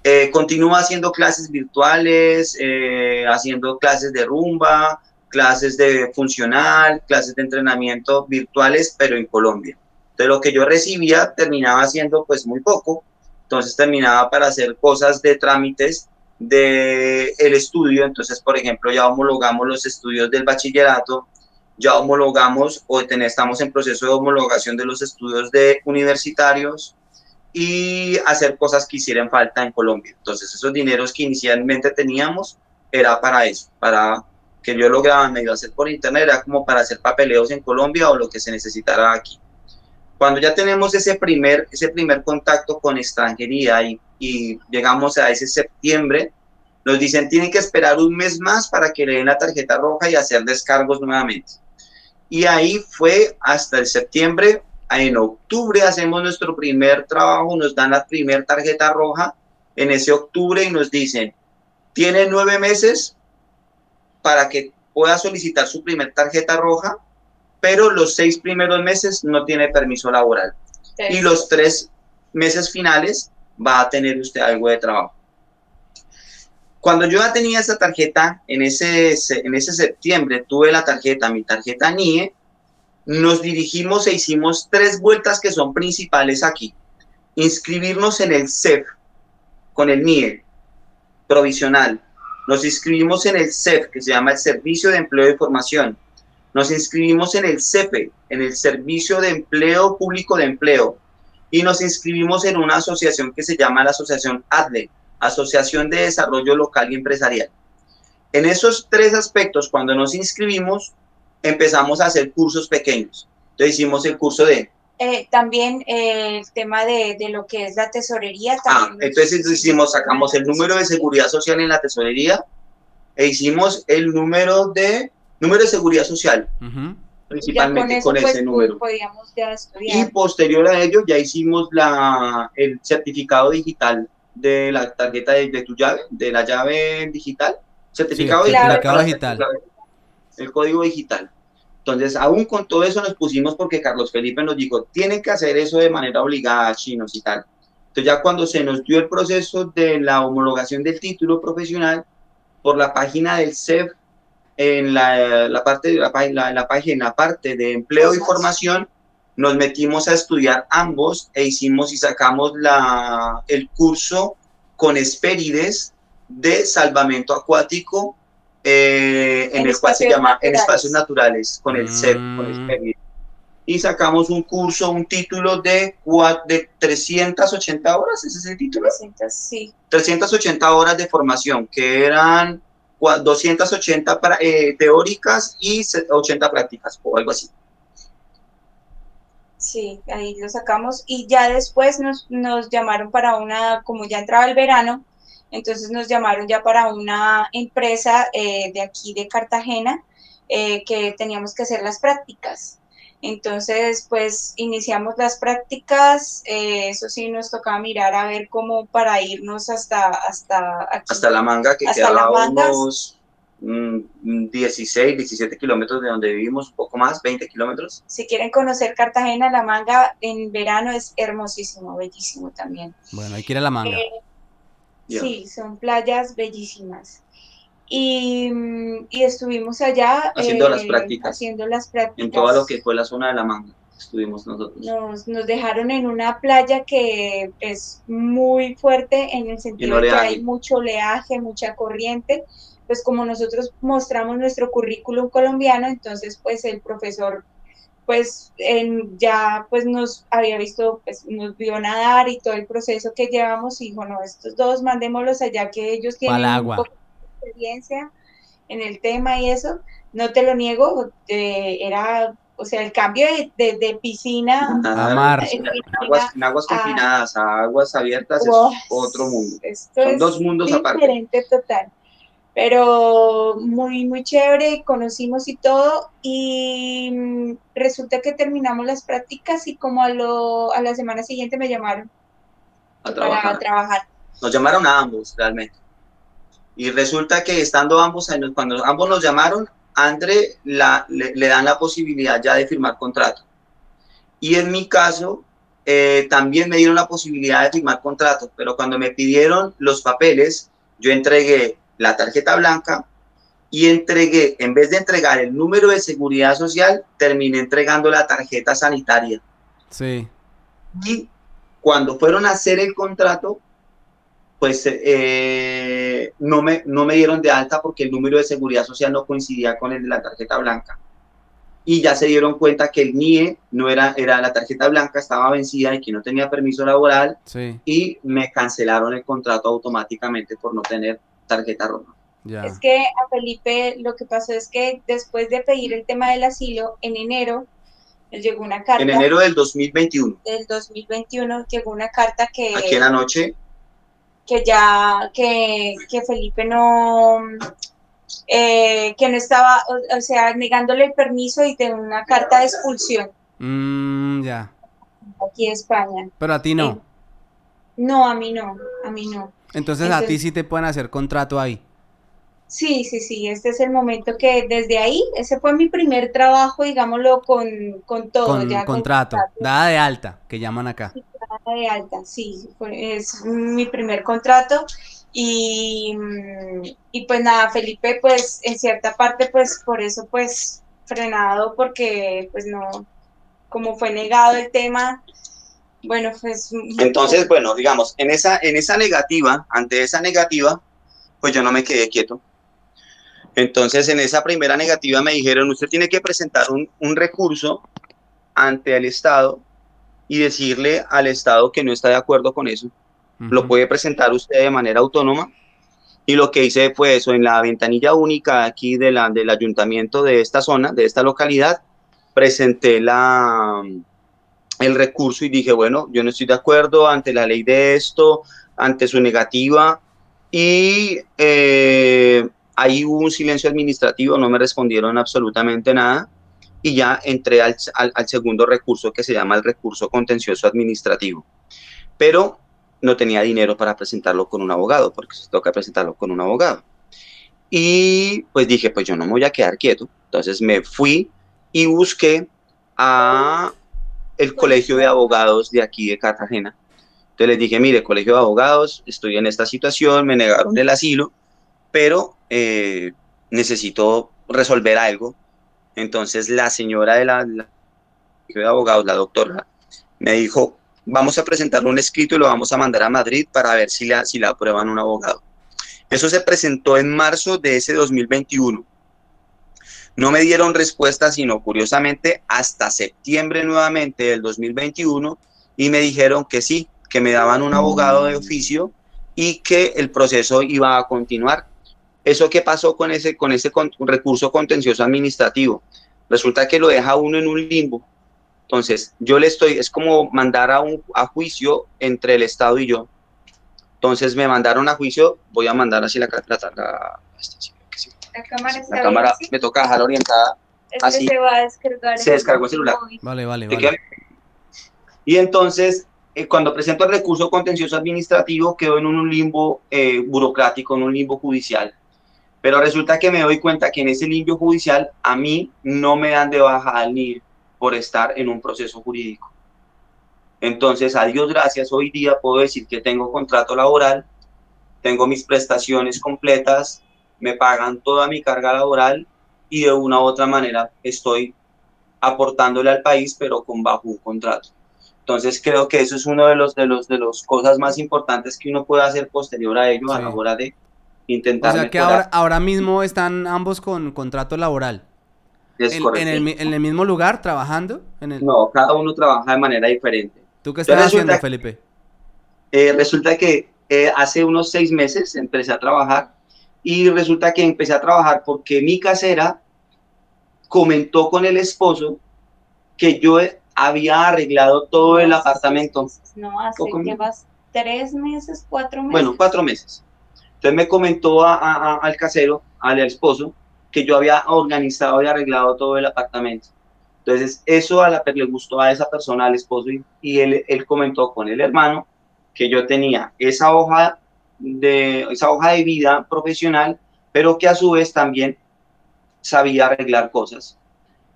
Eh, continúo haciendo clases virtuales, eh, haciendo clases de rumba, clases de funcional, clases de entrenamiento virtuales, pero en Colombia. De lo que yo recibía terminaba haciendo pues muy poco, entonces terminaba para hacer cosas de trámites de el estudio, entonces por ejemplo ya homologamos los estudios del bachillerato, ya homologamos o estamos en proceso de homologación de los estudios de universitarios y hacer cosas que hicieran falta en Colombia. Entonces esos dineros que inicialmente teníamos era para eso, para que yo lograba medio hacer por internet, era como para hacer papeleos en Colombia o lo que se necesitara aquí. Cuando ya tenemos ese primer, ese primer contacto con extranjería y, y llegamos a ese septiembre, nos dicen tienen que esperar un mes más para que le den la tarjeta roja y hacer descargos nuevamente. Y ahí fue hasta el septiembre, en octubre hacemos nuestro primer trabajo, nos dan la primera tarjeta roja en ese octubre y nos dicen, tiene nueve meses para que pueda solicitar su primer tarjeta roja pero los seis primeros meses no tiene permiso laboral. Y los tres meses finales va a tener usted algo de trabajo. Cuando yo ya tenía esa tarjeta, en ese, en ese septiembre tuve la tarjeta, mi tarjeta NIE, nos dirigimos e hicimos tres vueltas que son principales aquí. Inscribirnos en el CEF con el NIE provisional. Nos inscribimos en el CEF, que se llama el Servicio de Empleo y Formación nos inscribimos en el CEPE, en el Servicio de Empleo Público de Empleo, y nos inscribimos en una asociación que se llama la Asociación ADLE, Asociación de Desarrollo Local y Empresarial. En esos tres aspectos, cuando nos inscribimos, empezamos a hacer cursos pequeños. Entonces hicimos el curso de... Eh, también eh, el tema de, de, lo que es la tesorería. ah, entonces hicimos, sacamos el número de seguridad social en la tesorería e hicimos el número de Número de seguridad social, principalmente con, ese número. y posterior a ello ya hicimos la, el certificado digital de la tarjeta de, tu llave, de la llave digital. Certificado digital. El código digital. Entonces, aún con todo eso nos pusimos porque Carlos Felipe nos dijo, tienen que hacer eso de manera obligada, chinos y tal. Entonces, ya cuando se nos dio el proceso de la homologación del título profesional, por la página del CEF en la, parte de la, la, la, página, parte de empleo y formación, nos metimos a estudiar ambos e hicimos y sacamos la, el curso con Esperides de salvamento acuático eh, en, el cual se llama en espacios naturales con el CEP, con mm. Esperides. Y sacamos un curso, un título de, de 380 horas, ¿ese es el título? 300, sí. 380 horas de formación, que eran 280 para, eh, teóricas y 80 prácticas o algo así. Sí, ahí lo sacamos y ya después nos, nos llamaron para una, como ya entraba el verano, entonces nos llamaron ya para una empresa eh, de aquí de Cartagena eh, que teníamos que hacer las prácticas. Entonces, pues iniciamos las prácticas, eh, eso sí nos tocaba mirar a ver cómo para irnos hasta hasta hasta la manga que quedaba unos 16, 17 kilómetros de donde vivimos, un poco más, 20 kilómetros. Si quieren conocer Cartagena, la manga en verano es hermosísimo, bellísimo también. Bueno, hay que ir a la manga. Eh, sí, son playas bellísimas. Y, y estuvimos allá haciendo, las eh, prácticas. haciendo las prácticas. En todo lo que fue la zona de la manga estuvimos nosotros. Nos, nos dejaron en una playa que es muy fuerte en el sentido de que hay mucho oleaje, mucha corriente. Pues como nosotros mostramos nuestro currículum colombiano, entonces pues el profesor pues ya pues nos había visto, pues nos vio nadar y todo el proceso que llevamos y dijo, no, estos dos mandémoslos allá que ellos tienen un poco de experiencia en el tema y eso, no te lo niego, era, o sea, el cambio de, piscina a mar, en, aguas, confinadas a aguas abiertas es otro mundo. Son dos mundos aparte. Diferente total pero muy, muy chévere, conocimos y todo, y mm, resulta que terminamos las prácticas y como a, lo, a la semana siguiente me llamaron a trabajar. para trabajar. Nos llamaron a ambos, realmente. Y resulta que estando ambos, cuando ambos nos llamaron, André la, le, dan la posibilidad ya de firmar contrato. Y en mi caso, eh, también me dieron la posibilidad de firmar contrato, pero cuando me pidieron los papeles, yo entregué la tarjeta blanca y entregué, en vez de entregar el número de seguridad social, terminé entregando la tarjeta sanitaria. Sí. Y cuando fueron a hacer el contrato, pues eh, no, me, no me dieron de alta porque el número de seguridad social no coincidía con el de la tarjeta blanca. Y ya se dieron cuenta que el NIE no era, era la tarjeta blanca, estaba vencida y que no tenía permiso laboral. Sí. Y me cancelaron el contrato automáticamente por no tener tarjeta roja. Es que a Felipe lo que pasó es que después de pedir el tema del asilo, en enero llegó una carta. En enero del 2021. Del 2021 llegó una carta que... Aquí en la noche. Que ya, que, que Felipe no... Eh, que no estaba, o, sea, negándole el permiso y de una carta de expulsión. Mm, ya. Aquí en España. Pero a ti no. Eh, no, a mí no, a mí no. Entonces, a ti sí te pueden hacer contrato ahí. Sí, sí, sí, este es el momento que desde ahí, ese fue mi primer trabajo, digámoslo, con, con todo. Con ya contrato, dada de alta, que llaman acá. Sí, dada de alta, sí, es mi primer contrato. Y, y pues nada, Felipe, pues en cierta parte, pues por eso, pues frenado, porque pues no, como fue negado el tema, bueno, pues... Entonces, bueno, digamos, en esa, en esa negativa, ante esa negativa, pues yo no me quedé quieto. Entonces, en esa primera negativa me dijeron, usted tiene que presentar un, un recurso ante el Estado y decirle al Estado que no está de acuerdo con eso. Lo puede presentar usted de manera autónoma. Y lo que hice fue eso, en la ventanilla única aquí de la, del ayuntamiento de esta zona, de esta localidad, presenté la, el recurso y dije, bueno, yo no estoy de acuerdo ante la ley de esto, ante su negativa. Y eh, ahí hubo un silencio administrativo, no me respondieron absolutamente nada. Y ya entré al, segundo recurso que se llama el recurso contencioso administrativo. Pero no tenía dinero para presentarlo con un abogado, porque se toca presentarlo con un abogado. Y pues dije, pues yo no me voy a quedar quieto. Entonces me fui y busqué a el colegio de abogados de aquí de Cartagena. Entonces les dije, mire, colegio de abogados, estoy en esta situación, me negaron el asilo, pero eh, necesito resolver algo. Entonces la señora de la, de abogados, la doctora, me dijo, vamos a presentarle un escrito y lo vamos a mandar a Madrid para ver si la, si la aprueban un abogado. Eso se presentó en marzo de ese 2021. No me dieron respuesta, sino curiosamente hasta septiembre nuevamente del 2021 y me dijeron que sí, que me daban un abogado de oficio y que el proceso iba a continuar. ¿Eso qué pasó con ese, con ese recurso contencioso administrativo? Resulta que lo deja uno en un limbo. Entonces, yo le estoy, es como mandar a, un, a juicio entre el Estado y yo. Entonces, me mandaron a juicio, voy a mandar así la, la, la, la cámara, la cámara me toca dejar orientada. así. se va a descargar. Se descargó el celular. Vale, vale, vale. Y entonces, eh, cuando presento el recurso contencioso administrativo, quedo en un limbo eh, burocrático, en un limbo judicial. Pero resulta que me doy cuenta que en ese limbo judicial a mí no me dan de baja al NIR por estar en un proceso jurídico. Entonces, a Dios gracias, hoy día puedo decir que tengo contrato laboral, tengo mis prestaciones completas, me pagan toda mi carga laboral y de una u otra manera estoy aportándole al país, pero con bajo un contrato. Entonces creo que eso es uno de los de los de los cosas más importantes que uno puede hacer posterior a ello a la hora de intentar. O sea que ahora, ahora mismo están ambos con contrato laboral. Es ¿En, correcto. en el, mi- en el mismo lugar trabajando? En el... No, cada uno trabaja de manera diferente. ¿Tú qué Entonces estás haciendo, resulta- Felipe? Eh, resulta que eh, hace unos seis meses empecé a trabajar y resulta que empecé a trabajar porque mi casera comentó con el esposo que yo había arreglado todo el apartamento. No, hace Poco que menos. vas tres meses, cuatro meses. Bueno, cuatro meses. Entonces me comentó a- a- a- al casero, al esposo, que yo había organizado y arreglado todo el apartamento. Entonces eso a la, le gustó a esa persona, al esposo, y, y él, él comentó con el hermano que yo tenía esa hoja de, esa hoja de vida profesional, pero que a su vez también sabía arreglar cosas.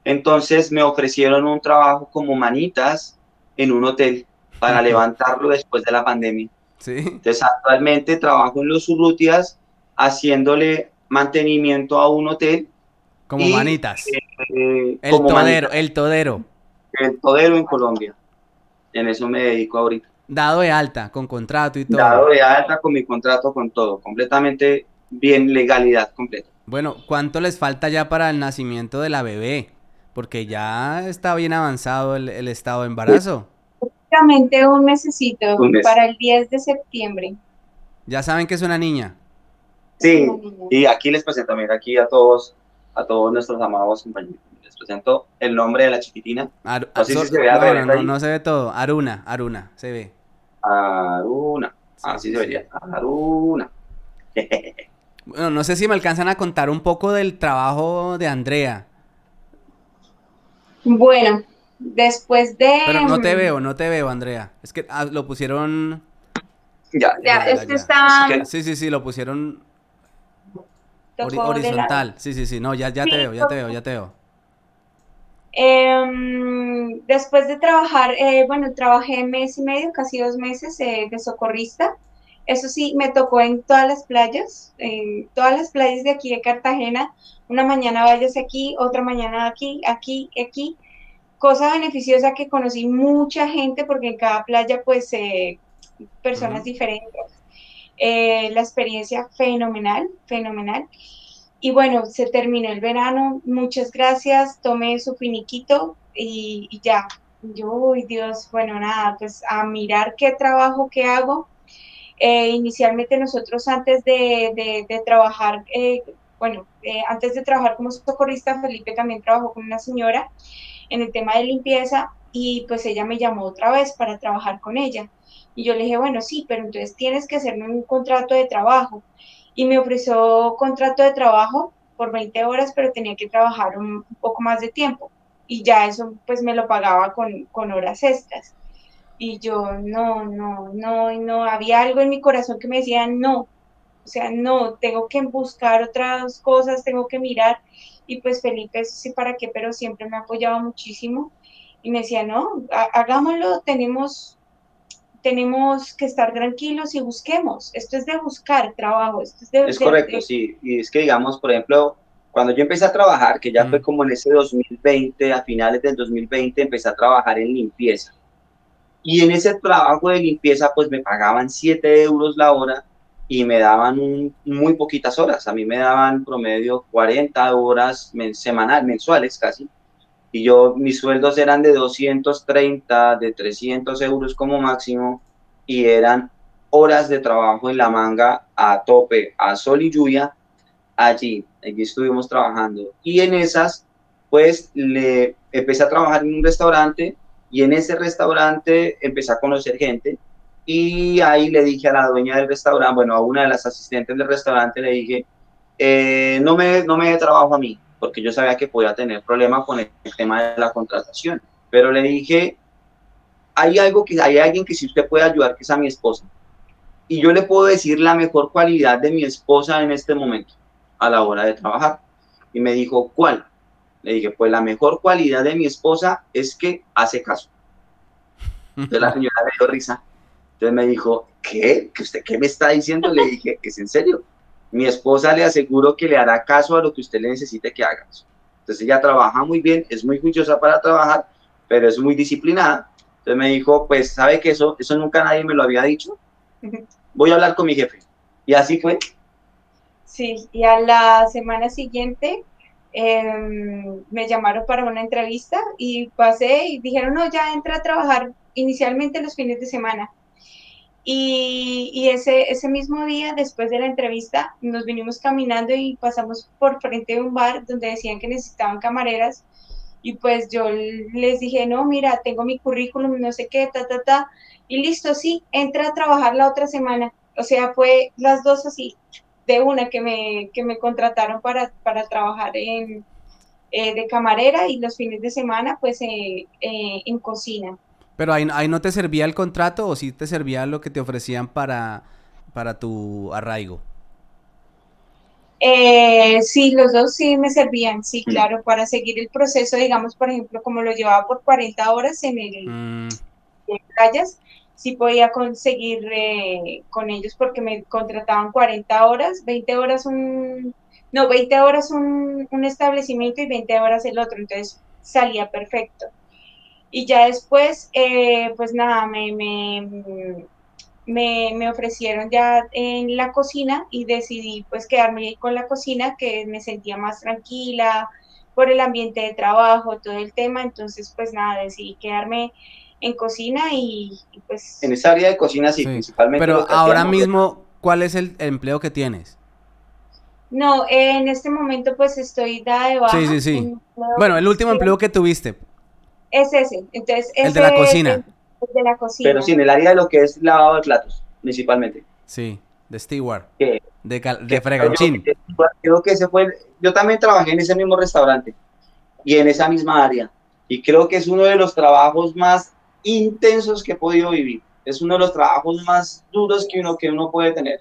Entonces me ofrecieron un trabajo como manitas en un hotel para levantarlo después de la pandemia. Sí. Entonces, actualmente trabajo en los Urrutias haciéndole mantenimiento a un hotel. Como Y- manitas. eh, El como todero, el todero. el todero en Colombia. En eso me dedico ahorita. Dado de alta, con contrato y todo. Dado de alta con mi contrato, con todo, completamente bien, legalidad completa. Bueno, ¿cuánto les falta ya para el nacimiento de la bebé? Porque ya está bien avanzado el, el estado de embarazo. Prácticamente un mesecito Un mes. para el 10 de septiembre. Ya saben que es una niña. Sí, Una niña. y aquí les presento, mira, aquí a todos, a todos nuestros amados compañeros. Les presento el nombre de la chiquitina, Aru- No sé si so- se ve no, no, se ve todo. Aruna, Aruna, se ve. Aruna. Así Sí, se sí, vería, Aruna. [laughs] Bueno, no sé si me alcanzan a contar un poco del trabajo de Andrea. Bueno, después de... Pero no te veo, no te veo, Andrea. Es que ah, lo pusieron. ya, Ya, Ya, es que ya. está... Es que- Sí, sí, sí, lo pusieron horizontal. Sí, sí, sí. No, ya, ya te veo, ya te veo, ya te veo. Em, después de trabajar, eh, bueno, trabajé mes y medio, casi dos meses eh, de socorrista. Eso sí, me tocó en todas las playas, en todas las playas de aquí de Cartagena. Una mañana vayas aquí, otra mañana aquí, aquí, aquí. Cosa beneficiosa que conocí mucha gente porque en cada playa, pues, eh, personas Ujú. diferentes. Eh, la experiencia fenomenal, fenomenal. Y bueno, se terminó el verano, muchas gracias, tomé su finiquito y, y ya. Yo, uy, Dios, bueno, nada, pues a mirar qué trabajo que hago. Eh, inicialmente nosotros antes de, de- de trabajar, eh, bueno, eh, antes de trabajar como socorrista, Felipe también trabajó con una señora en el tema de limpieza y pues ella me llamó otra vez para trabajar con ella. Y yo le dije, bueno, sí, pero entonces tienes que hacerme un contrato de trabajo y me ofreció contrato de trabajo por 20 horas, pero tenía que trabajar un poco más de tiempo y ya eso pues me lo pagaba con, con horas extras. Y yo no, no, no, no, había algo en mi corazón que me decía no, o sea, no, tengo que buscar otras cosas, tengo que mirar. Y pues Felipe, eso sí, para qué, pero siempre me apoyaba muchísimo y me decía, no, ha- hagámoslo, tenemos tenemos que estar tranquilos y busquemos. Esto es de buscar trabajo. Esto es de, Es de- correcto, de- sí. Y es que, digamos, por ejemplo, cuando yo empecé a trabajar, que ya Mm. fue como en ese 2020, a finales del 2020, empecé a trabajar en limpieza. Y en ese trabajo de limpieza, pues me pagaban 7 euros la hora y me daban muy poquitas horas. A mí me daban promedio 40 horas men- semanal, mensuales casi. Y yo, mis sueldos eran de 230, de 300 euros como máximo, y eran horas de trabajo en la manga a tope, a sol y lluvia, allí, allí estuvimos trabajando. Y en esas, pues, le empecé a trabajar en un restaurante, y en ese restaurante empecé a conocer gente, y ahí le dije a la dueña del restaurante, bueno, a una de las asistentes del restaurante, le dije, eh, no, me, no me dé trabajo a mí, porque yo sabía que podía tener problemas con el, tema de la contratación. Pero le dije, hay algo que hay alguien que si usted puede ayudar, que es a mi esposa. Y yo le puedo decir la mejor cualidad de mi esposa en este momento, a la hora de trabajar. Y me dijo, ¿cuál? Le dije, pues la mejor cualidad de mi esposa es que hace caso. Entonces la señora me dio risa. Entonces me dijo, ¿qué? ¿Que usted qué me está diciendo? Le dije, ¿es en serio? Mi esposa le aseguro que le hará caso a lo que usted le necesite que haga. Entonces ella trabaja muy bien, es muy juiciosa para trabajar, pero es muy disciplinada. Entonces me dijo, pues, ¿sabe que eso, eso nunca nadie me lo había dicho? Voy a hablar con mi jefe. Y así fue. Sí, y a la semana siguiente em, me llamaron para una entrevista y pasé y dijeron, no, ya entra a trabajar inicialmente los fines de semana. Y, ese, ese mismo día, después de la entrevista, nos vinimos caminando y pasamos por frente de un bar donde decían que necesitaban camareras. Y pues yo les dije, no, mira, tengo mi currículum, no sé qué, ta, ta, ta. Y listo, sí, entra a trabajar la otra semana. O sea, fue las dos así, de una que me, que me contrataron para, para trabajar en, eh, de camarera y los fines de semana, pues eh, eh, en cocina. Pero ahí, ahí no te servía el contrato o sí te servía lo que te ofrecían para, para tu arraigo. Eh, sí, los dos sí me servían, sí, mm. claro, para seguir el proceso, digamos, por ejemplo, como lo llevaba por 40 horas en el mm. en playas, sí podía conseguir eh, con ellos porque me contrataban 40 horas, 20 horas un, no, 20 horas un, un establecimiento y 20 horas el otro, entonces salía perfecto. Y ya después, eh, pues nada, me, me, me, ofrecieron ya en la cocina y decidí pues quedarme con la cocina, que me sentía más tranquila por el ambiente de trabajo, todo el tema. Entonces, pues nada, decidí quedarme en cocina y, pues... En esa área de cocina sí, principalmente. Pero ahora mismo, ¿cuál es el empleo que tienes? No, en este momento pues estoy dada de baja. Sí, sí, sí. Bueno, el último empleo que tuviste. Es ese. Entonces, el de la cocina. El, de la cocina. Pero sí, en el área de lo que es lavado de platos, principalmente. Sí, de steward. De, de freganchín. Creo que ese fue. yo también trabajé en ese mismo restaurante y en esa misma área. Y creo que es uno de los trabajos más intensos que he podido vivir. Es uno de los trabajos más duros que uno, que uno puede tener.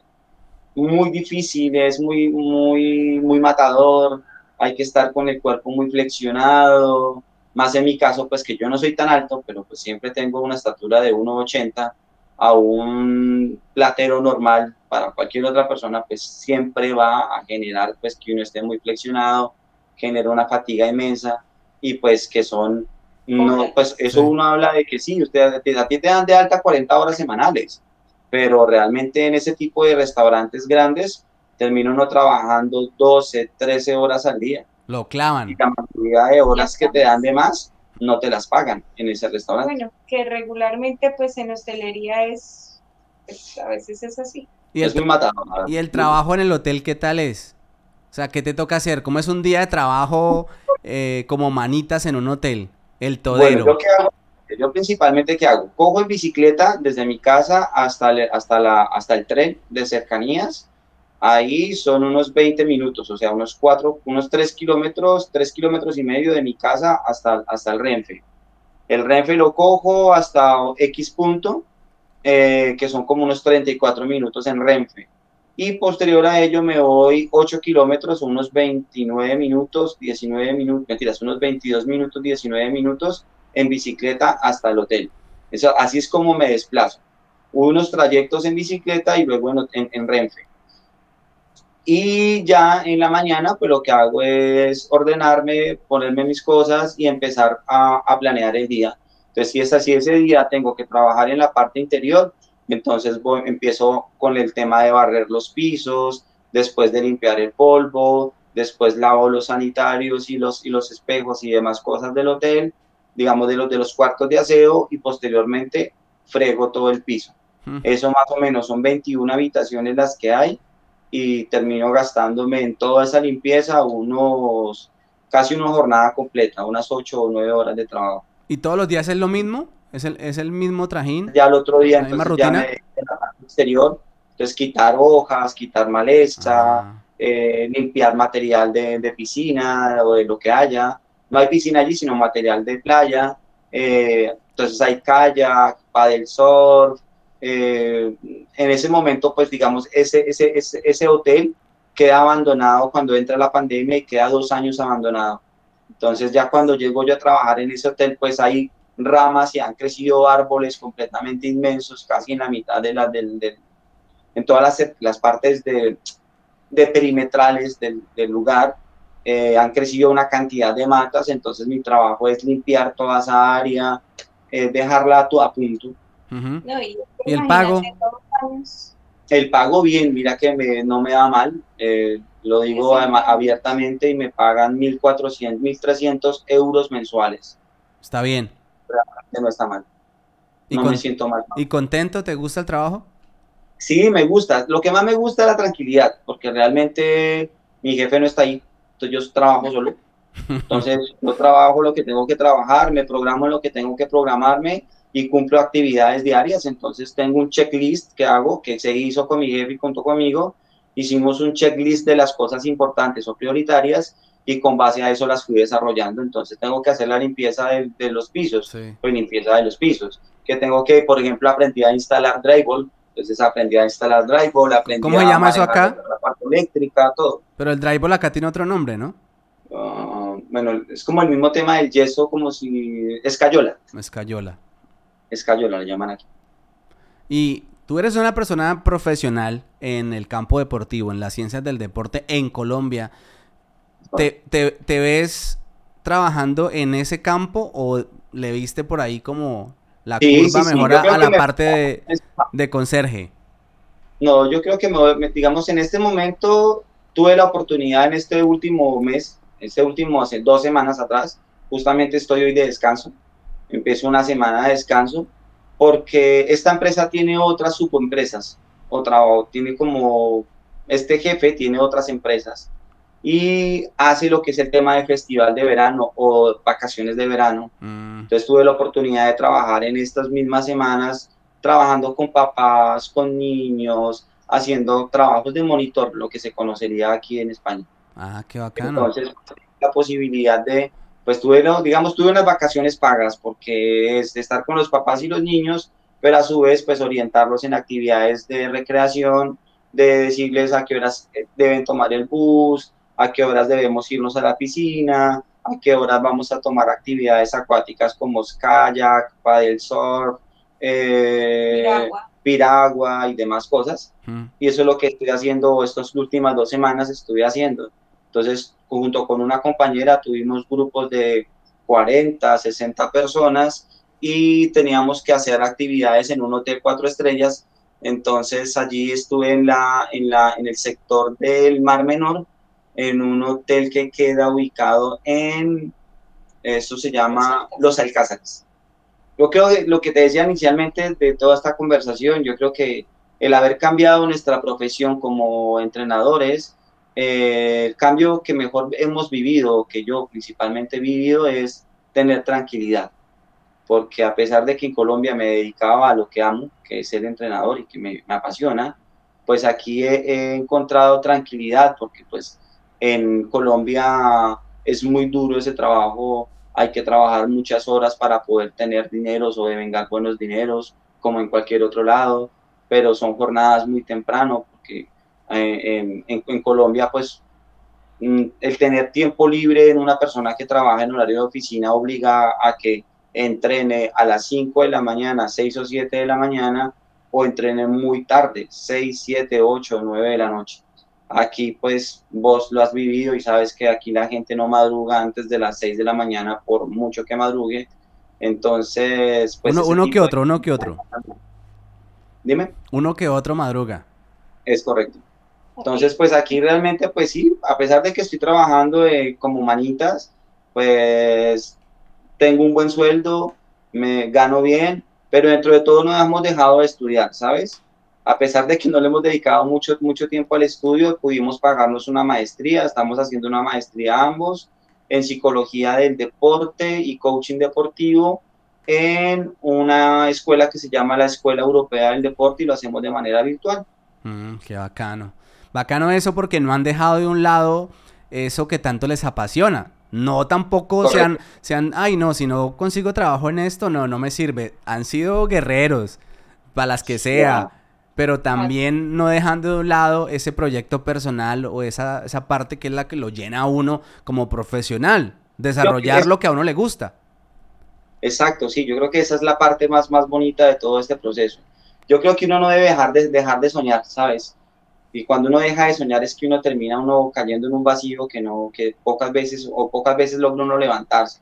Muy difícil, es muy, muy, muy matador. Hay que estar con el cuerpo muy flexionado más en mi caso, pues que yo no soy tan alto, pero pues siempre tengo una estatura de 1,80 a un platero normal para cualquier otra persona, pues siempre va a generar pues que uno esté muy flexionado, genera una fatiga inmensa y pues que son, no, pues eso uno habla de que sí, usted, a ti te dan de alta 40 horas semanales, pero realmente en ese tipo de restaurantes grandes termino uno trabajando 12, 13 horas al día. Lo clavan. Y la mayoría de horas que te dan de más no te las pagan en ese restaurante. Bueno, que regularmente pues en hostelería es, pues, a veces es así. ¿Y el, ¿Y el trabajo en el hotel qué tal es? O sea, ¿qué te toca hacer? ¿Cómo es un día de trabajo eh, como manitas en un hotel? El todero. Bueno, yo, hago? yo principalmente, ¿qué hago? Cojo en bicicleta desde mi casa hasta, hasta, la, hasta el tren de cercanías Ahí son unos 20 minutos, o sea, unos 4, unos 3 kilómetros, 3 kilómetros y medio de mi casa hasta, hasta el Renfe. El Renfe lo cojo hasta X punto, eh, que son como unos 34 minutos en Renfe. Y posterior a ello me voy 8 kilómetros, unos 29 minutos, 19 minutos, mentiras, unos 22 minutos, 19 minutos en bicicleta hasta el hotel. Eso, así es como me desplazo. Unos trayectos en bicicleta y luego en, en Renfe. Y ya en la mañana, pues lo que hago es ordenarme, ponerme mis cosas y empezar a, planear el día. Entonces, si es así ese día, tengo que trabajar en la parte interior, entonces voy, empiezo con el tema de barrer los pisos, después de limpiar el polvo, después lavo los sanitarios y los, y los espejos y demás cosas del hotel, digamos de los, de los cuartos de aseo y posteriormente frego todo el piso. Eso más o menos son 21 habitaciones las que hay y termino gastándome en toda esa limpieza unos, casi una jornada completa, unas 8 o 9 horas de trabajo. ¿Y todos los días es lo mismo? ¿Es el, es el mismo trajín? Ya el otro día, entonces ya me, en la parte exterior, entonces quitar hojas, quitar maleza, ah. eh, limpiar material de, de, piscina o de lo que haya. No hay piscina allí, sino material de playa. Eh, entonces hay kayak, paddle surf, eh, en ese momento, pues digamos, ese, ese, ese, hotel queda abandonado cuando entra la pandemia y queda dos años abandonado. Entonces ya cuando llego yo a trabajar en ese hotel, pues hay ramas y han crecido árboles completamente inmensos, casi en la mitad de la, del, en todas las, las partes de, de perimetrales del, del lugar. Eh, han crecido una cantidad de matas, entonces mi trabajo es limpiar toda esa área, eh, dejarla a, a punto y, el pago? El pago bien, mira que no me da mal. Eh, Lo digo abiertamente y me pagan 1.400, 1.300 euros mensuales. Está bien. no está mal. No me siento mal. ¿Y contento? ¿Te gusta el trabajo? Sí, me gusta. Lo que más me gusta es la tranquilidad, porque realmente mi jefe no está ahí. Entonces yo trabajo solo. [laughs] Entonces yo trabajo lo que tengo que trabajar, me programo lo que tengo que programarme y cumplo actividades diarias. Entonces tengo un checklist que hago, que se hizo con mi jefe y junto conmigo. Hicimos un checklist de las cosas importantes o prioritarias y con base a eso las fui desarrollando. Entonces tengo que hacer la limpieza de, los pisos, sí. pues limpieza de los pisos. Que tengo que, por ejemplo, aprendí a instalar drywall. Entonces aprendí a instalar drywall, aprendí ¿Cómo se llama eso acá? La parte eléctrica, todo. Pero el drywall acá tiene otro nombre, ¿no? Ah, bueno, es como el mismo tema del yeso, como si... Escayola. Escayola. Escayola le llaman aquí. Y tú eres una persona profesional en el campo deportivo, en las ciencias del deporte en Colombia. ¿Te, ves trabajando en ese campo o le viste por ahí como la curva mejor a, la parte [laughs] de, conserje? No, yo creo que, digamos, en este momento tuve la oportunidad en este último mes, este último, hace dos semanas atrás, justamente estoy hoy de descanso, empiezo una semana de descanso, porque esta empresa tiene otras subempresas, otra, tiene como, este jefe tiene otras empresas y hace lo que es el tema de festival de verano o vacaciones de verano. Mm. Entonces tuve la oportunidad de trabajar en estas mismas semanas, trabajando con papás, con niños, haciendo trabajos de monitor, lo que se conocería aquí en España. Ah, qué bacano. Entonces, la posibilidad de pues tuve, digamos, tuve unas vacaciones pagas porque es de estar con los papás y los niños, pero a su vez, pues orientarlos en actividades de recreación, de decirles a qué horas eh, deben tomar el bus, a qué horas debemos irnos a la piscina, a qué horas vamos a tomar actividades acuáticas como kayak, paddle surf, eh, piragua. piragua. y demás cosas. Y eso es lo que estoy haciendo estas últimas dos semanas, estuve haciendo. Entonces, junto con una compañera tuvimos grupos de 40, 60 personas y teníamos que hacer actividades en un hotel cuatro estrellas. Entonces allí estuve en, la, en, la, en el sector del Mar Menor, en un hotel que queda ubicado en, eso se llama Los Alcázares. Yo creo que lo que te decía inicialmente de toda esta conversación, yo creo que el haber cambiado nuestra profesión como entrenadores, eh, el cambio que mejor hemos vivido, que yo principalmente he vivido, es tener tranquilidad. Porque a pesar de que en Colombia me dedicaba a lo que amo, que es ser entrenador y que me, apasiona, pues aquí he, encontrado tranquilidad porque pues en Colombia es muy duro ese trabajo, hay que trabajar muchas horas para poder tener dineros o devengar buenos dineros, como en cualquier otro lado, pero son jornadas muy temprano porque eh, en, Colombia, pues mm, el tener tiempo libre en una persona que trabaja en horario de oficina obliga a que entrene a las 5 de la mañana, 6 o 7 de la mañana, o entrene muy tarde, 6, 7, 8, 9 de la noche. Aquí pues vos lo has vivido y sabes que aquí la gente no madruga antes de las 6 de la mañana por mucho que madrugue. Entonces, pues... Uno, uno que otro, uno que otro. Dime. Uno que otro madruga. Es correcto. Entonces, pues aquí realmente, pues sí, a pesar de que estoy trabajando eh, como manitas, pues tengo un buen sueldo, me gano bien, pero dentro de todo no hemos dejado de estudiar, ¿sabes? A pesar de que no le hemos dedicado mucho, mucho tiempo al estudio, pudimos pagarnos una maestría, estamos haciendo una maestría ambos en psicología del deporte y coaching deportivo en una escuela que se llama la Escuela Europea del Deporte y lo hacemos de manera virtual. Mm, qué bacano. Bacano eso porque no han dejado de un lado eso que tanto les apasiona. No tampoco sean, sean, ay no, si no consigo trabajo en esto, no, no me sirve. Han sido guerreros, para las que sea, pero también no dejando de un lado ese proyecto personal o esa, esa parte que es la que lo llena a uno como profesional, desarrollar lo que a uno le gusta. Exacto, sí, yo creo que esa es la parte más, más bonita de todo este proceso. Yo creo que uno no debe dejar de, dejar de soñar, ¿sabes? Y cuando uno deja de soñar es que uno termina uno cayendo en un vacío que no, que pocas veces o pocas veces logra uno levantarse.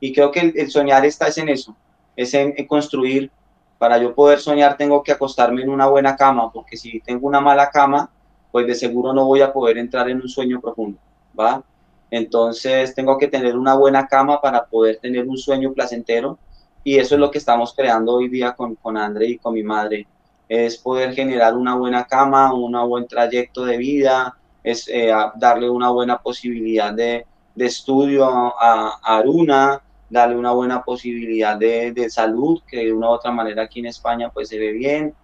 Y creo que el, soñar está es en eso, es en, construir. Para yo poder soñar tengo que acostarme en una buena cama, porque si tengo una mala cama, pues de seguro no voy a poder entrar en un sueño profundo, ¿va? Entonces tengo que tener una buena cama para poder tener un sueño placentero y eso es lo que estamos creando hoy día con, con André y con mi madre, es poder generar una buena cama, un buen trayecto de vida, es eh, darle una buena posibilidad de, estudio a, Aruna, darle una buena posibilidad de, de, salud, que de una u otra manera aquí en España pues se ve bien.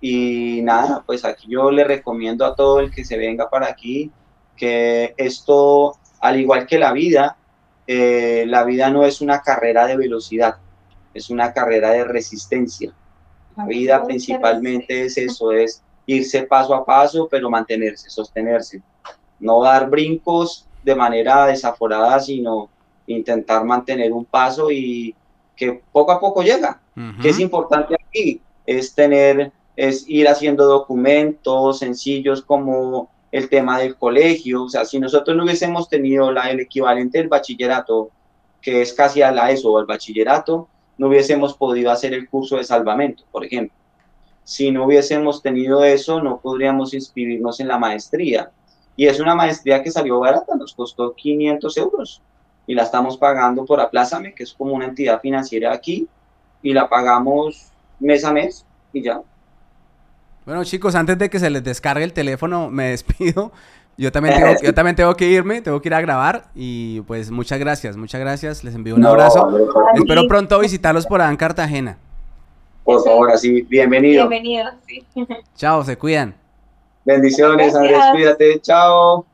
Y nada, pues aquí yo le recomiendo a todo el que se venga para aquí que esto, al igual que la vida, eh, la vida no es una carrera de velocidad, es una carrera de resistencia. La vida principalmente es eso, es irse paso a paso, pero mantenerse, sostenerse. No dar brincos de manera desaforada, sino intentar mantener un paso y que poco a poco llega. que es importante aquí? Es tener, es ir haciendo documentos sencillos como el tema del colegio. O sea, si nosotros no hubiésemos tenido la, el equivalente del bachillerato, que es casi a la ESO o al bachillerato, no hubiésemos podido hacer el curso de salvamento, por ejemplo. Si no hubiésemos tenido eso, no podríamos inscribirnos en la maestría. Y es una maestría que salió barata, nos costó 500 euros y la estamos pagando por Aplázame, que es como una entidad financiera aquí, y la pagamos mes a mes y ya. Bueno, chicos, antes de que se les descargue el teléfono, me despido. Yo también, tengo, [laughs] yo también tengo que irme, tengo que ir a grabar y pues muchas gracias, muchas gracias, les envío un abrazo. Espero pronto visitarlos por allá en Cartagena. Por favor, así, bienvenido. Bienvenido, sí. Chao, se cuidan. Bendiciones, Andrés, cuídate, chao.